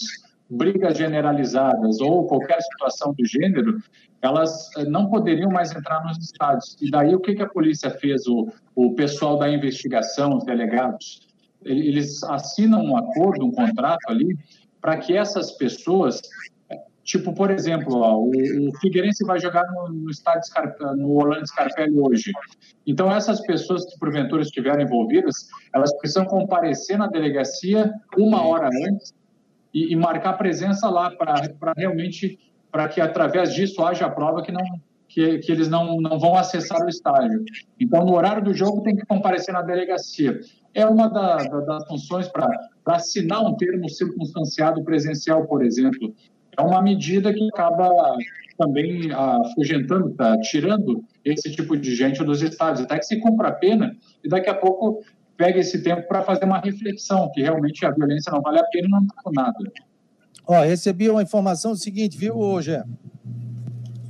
brigas generalizadas ou qualquer situação do gênero, elas eh, não poderiam mais entrar nos estádios. E daí o que, que a polícia fez? O, o pessoal da investigação, os delegados, eles assinam um acordo, um contrato ali, para que essas pessoas, tipo, por exemplo, ó, o, o Figueirense vai jogar no, no estádio no Orlando Scarpelli hoje. Então, essas pessoas que porventura estiverem envolvidas, elas precisam comparecer na delegacia uma hora antes e, e marcar presença lá para realmente para que através disso haja a prova que não que, que, eles não, não vão acessar o estádio. Então, no horário do jogo, tem que comparecer na delegacia. É uma da, da, das funções para assinar um termo circunstanciado presencial, por exemplo. É uma medida que acaba também afugentando, tá, tirando esse tipo de gente dos estádios, até que se cumpra a pena e daqui a pouco pega esse tempo para fazer uma reflexão, que realmente a violência não vale a pena e não está nada. Ó, recebi uma informação seguinte, viu, hoje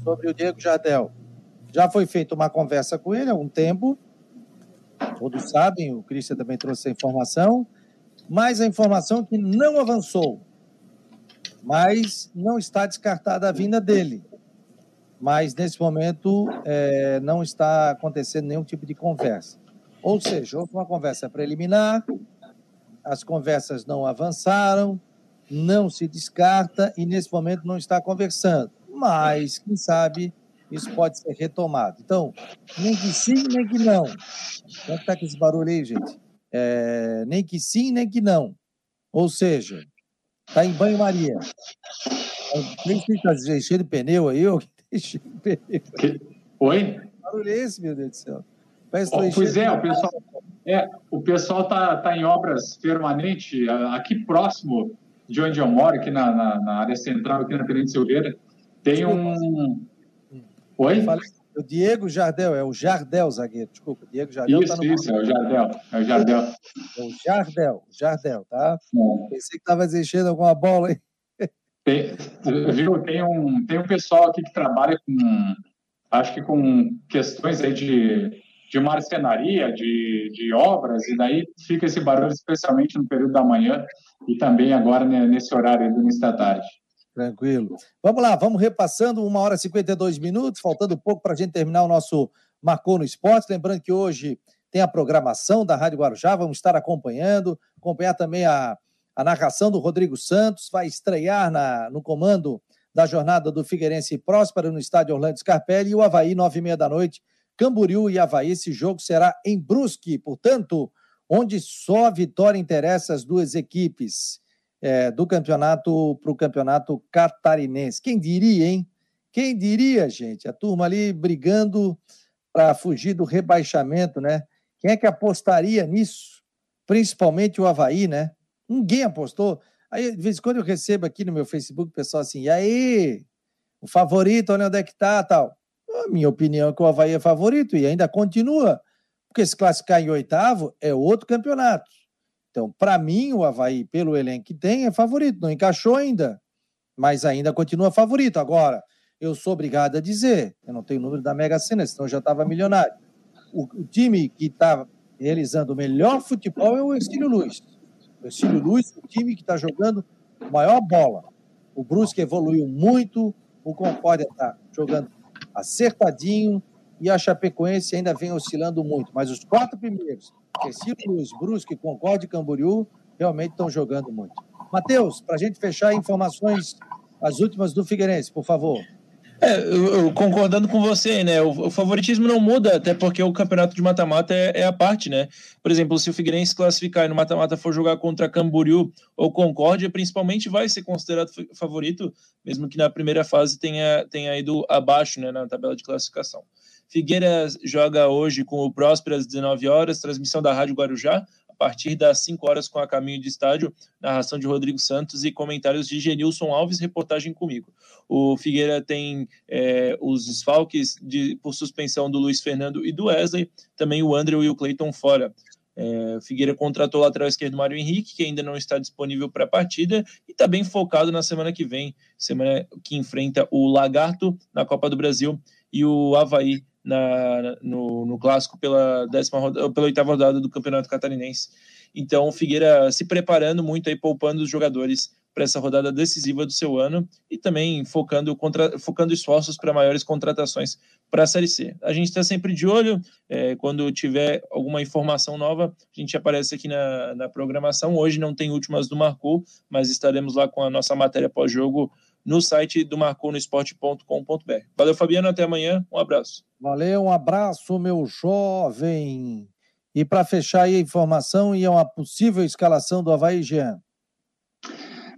sobre o Diego Jardel. Já foi feita uma conversa com ele há um tempo, todos sabem, o Cristian também trouxe essa informação, mas a informação que não avançou, mas não está descartada a vinda dele. Mas, nesse momento, é, não está acontecendo nenhum tipo de conversa. Ou seja, houve uma conversa preliminar, as conversas não avançaram, não se descarta e nesse momento não está conversando. Mas, quem sabe, isso pode ser retomado. Então, nem que sim, nem que não. Como é que está com esse barulho aí, gente? É, nem que sim, nem que não. Ou seja, está em banho-maria. Nem se está cheio de pneu aí, ou que cheio de pneu. Oi? Que barulho é esse, meu Deus do céu? Oh, pois é, o pessoal é, o pessoal tá, tá em obras permanentes aqui próximo de onde eu moro, aqui na, na, na área central, aqui na Tenente Silveira, tem um. Oi? O Diego Jardel, é o Jardel, zagueiro, desculpa. Diego Jardel isso, tá no isso, é o Jardel. É o Jardel. É o Jardel, Jardel, tá? É. Pensei que estava existindo alguma bola aí. Tem, viu, tem um, tem um pessoal aqui que trabalha com, acho que com questões aí de, de marcenaria, de, de obras, e daí fica esse barulho, especialmente no período da manhã e também agora né, nesse horário do início da tarde. Tranquilo. Vamos lá, vamos repassando, uma hora e 52 minutos, faltando pouco para a gente terminar o nosso Marcou no Esporte. Lembrando que hoje tem a programação da Rádio Guarujá, vamos estar acompanhando, acompanhar também a, a narração do Rodrigo Santos, vai estrear na, no comando da jornada do Figueirense Próspero no estádio Orlando Scarpelli e o Havaí, nove e meia da noite, Camboriú e Havaí. Esse jogo será em Brusque, portanto, onde só a vitória interessa as duas equipes é, do campeonato para o campeonato catarinense. Quem diria, hein? Quem diria, gente? A turma ali brigando para fugir do rebaixamento, né? Quem é que apostaria nisso? Principalmente o Havaí, né? Ninguém apostou. Aí, de vez em quando, eu recebo aqui no meu Facebook pessoal assim, e aí, o favorito, olha onde é que tá, tal. A minha opinião é que o Havaí é favorito e ainda continua. Porque se classificar em oitavo é outro campeonato. Então, para mim, o Havaí, pelo elenco que tem, é favorito. Não encaixou ainda, mas ainda continua favorito. Agora, eu sou obrigado a dizer, eu não tenho o número da Mega Sena, senão eu já estava milionário. O, o, time que está realizando o melhor futebol é o Estilo Luz. O Estilo Luz, o time que está jogando maior bola. O Brusque evoluiu muito, o Concórdia está jogando acertadinho e a Chapecoense ainda vem oscilando muito. Mas os quatro primeiros, Cecílios, Brusque, Concorde e Camboriú realmente estão jogando muito. Matheus, para a gente fechar, informações, as últimas do Figueirense, por favor. É, eu, eu, concordando com você, né? O, o, favoritismo não muda, até porque o campeonato de mata-mata é, é, a parte, né? Por exemplo, se o Figueirense classificar e no mata-mata for jogar contra Camboriú ou Concórdia, principalmente vai ser considerado favorito, mesmo que na primeira fase tenha, tenha ido abaixo, né? Na tabela de classificação. Figueiras joga hoje com o Próspero às 19 horas, transmissão da Rádio Guarujá, partir das 5 horas com a caminho de estádio, narração de Rodrigo Santos e comentários de Genilson Alves, reportagem comigo. O Figueira tem é, os desfalques de, por suspensão do Luiz Fernando e do Wesley, também o André e o Cleiton fora. É, Figueira contratou o lateral esquerdo Mário Henrique, que ainda não está disponível para a partida, e está bem focado na semana que vem, semana que enfrenta o Lagarto na Copa do Brasil e o Havaí na, no, no clássico pela, décima rodada, pela oitava rodada do Campeonato Catarinense. Então, o Figueira se preparando muito aí, poupando os jogadores para essa rodada decisiva do seu ano e também focando, contra, focando esforços para maiores contratações para a Série C. A gente está sempre de olho, é, quando tiver alguma informação nova, a gente aparece aqui na, na programação. Hoje não tem últimas do Marcou, mas estaremos lá com a nossa matéria pós-jogo no site do marconosport.com.br. Valeu, Fabiano, até amanhã, um abraço. Valeu, um abraço, meu jovem. E para fechar aí a informação e uma possível escalação do Havaí Jean.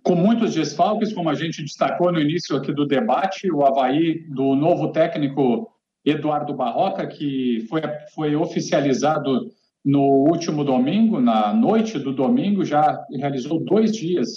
Com muitos desfalques, como a gente destacou no início aqui do debate, o Havaí do novo técnico Eduardo Barroca, que foi, foi oficializado no último domingo, na noite do domingo, já realizou dois dias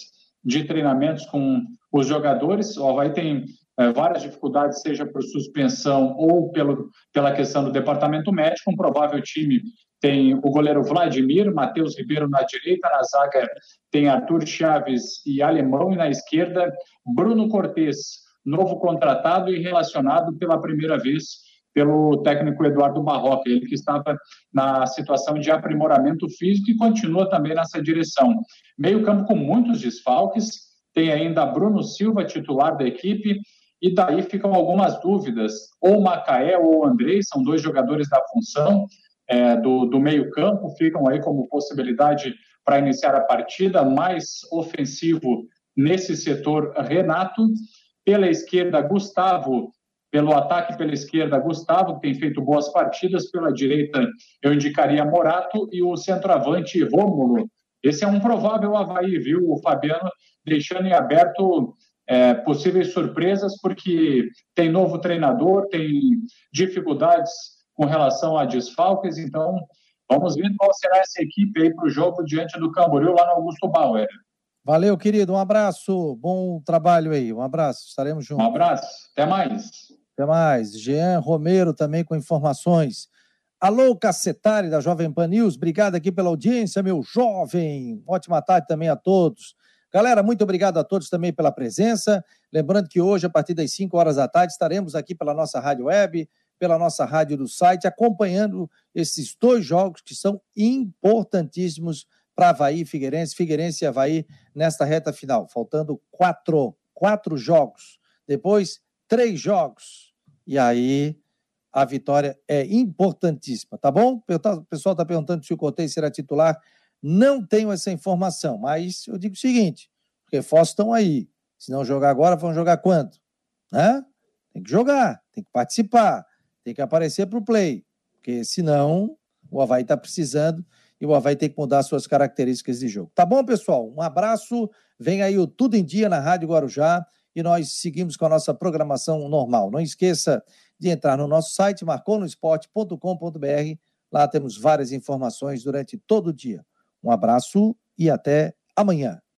de treinamentos com os jogadores. O Havaí tem é, várias dificuldades, seja por suspensão ou pelo, pela questão do departamento médico. Um provável time tem o goleiro Vladimir, Matheus Ribeiro na direita, na zaga tem Arthur Chaves e Alemão, e na esquerda Bruno Cortes, novo contratado e relacionado pela primeira vez pelo técnico Eduardo Barroca, ele que estava na situação de aprimoramento físico e continua também nessa direção. Meio campo com muitos desfalques, tem ainda Bruno Silva, titular da equipe, e daí ficam algumas dúvidas. Ou Macaé ou Andrei, são dois jogadores da função é, do, do meio-campo, ficam aí como possibilidade para iniciar a partida. Mais ofensivo nesse setor, Renato. Pela esquerda, Gustavo. Pelo ataque pela esquerda, Gustavo, que tem feito boas partidas. Pela direita, eu indicaria Morato. E o centroavante, Rômulo. Esse é um provável Havaí, viu, o Fabiano? deixando em aberto é, possíveis surpresas, porque tem novo treinador, tem dificuldades com relação a desfalques, então vamos ver qual será essa equipe aí para o jogo diante do Camboriú lá no Augusto Bauer. Valeu, querido, um abraço, bom trabalho aí, um abraço, estaremos juntos. Um abraço, até mais. Até Até mais. Jean Romero também com informações. Alô, Cacetari da Jovem Pan News, obrigado aqui pela audiência, meu jovem. Ótima tarde também a todos. Galera, muito obrigado a todos também pela presença. Lembrando que hoje, a partir das 5 horas da tarde, estaremos aqui pela nossa rádio web, pela nossa rádio do site, acompanhando esses dois jogos que são importantíssimos para Havaí e Figueirense, Figueirense e Havaí nesta reta final. Faltando quatro, quatro jogos. Depois, três jogos. E aí, a vitória é importantíssima, tá bom? O pessoal está perguntando se o Cortez será titular. Não tenho essa informação, mas eu digo o seguinte: os reforços estão aí. Se não jogar agora, vão jogar quanto? Né? Tem que jogar, tem que participar, tem que aparecer para o play, porque senão o Havaí está precisando e o Havaí tem que mudar suas características de jogo. Tá bom, pessoal? Um abraço. Vem aí o Tudo em Dia na Rádio Guarujá e nós seguimos com a nossa programação normal. Não esqueça de entrar no nosso site marconosport.com.br. Lá temos várias informações durante todo o dia. Um abraço e até amanhã.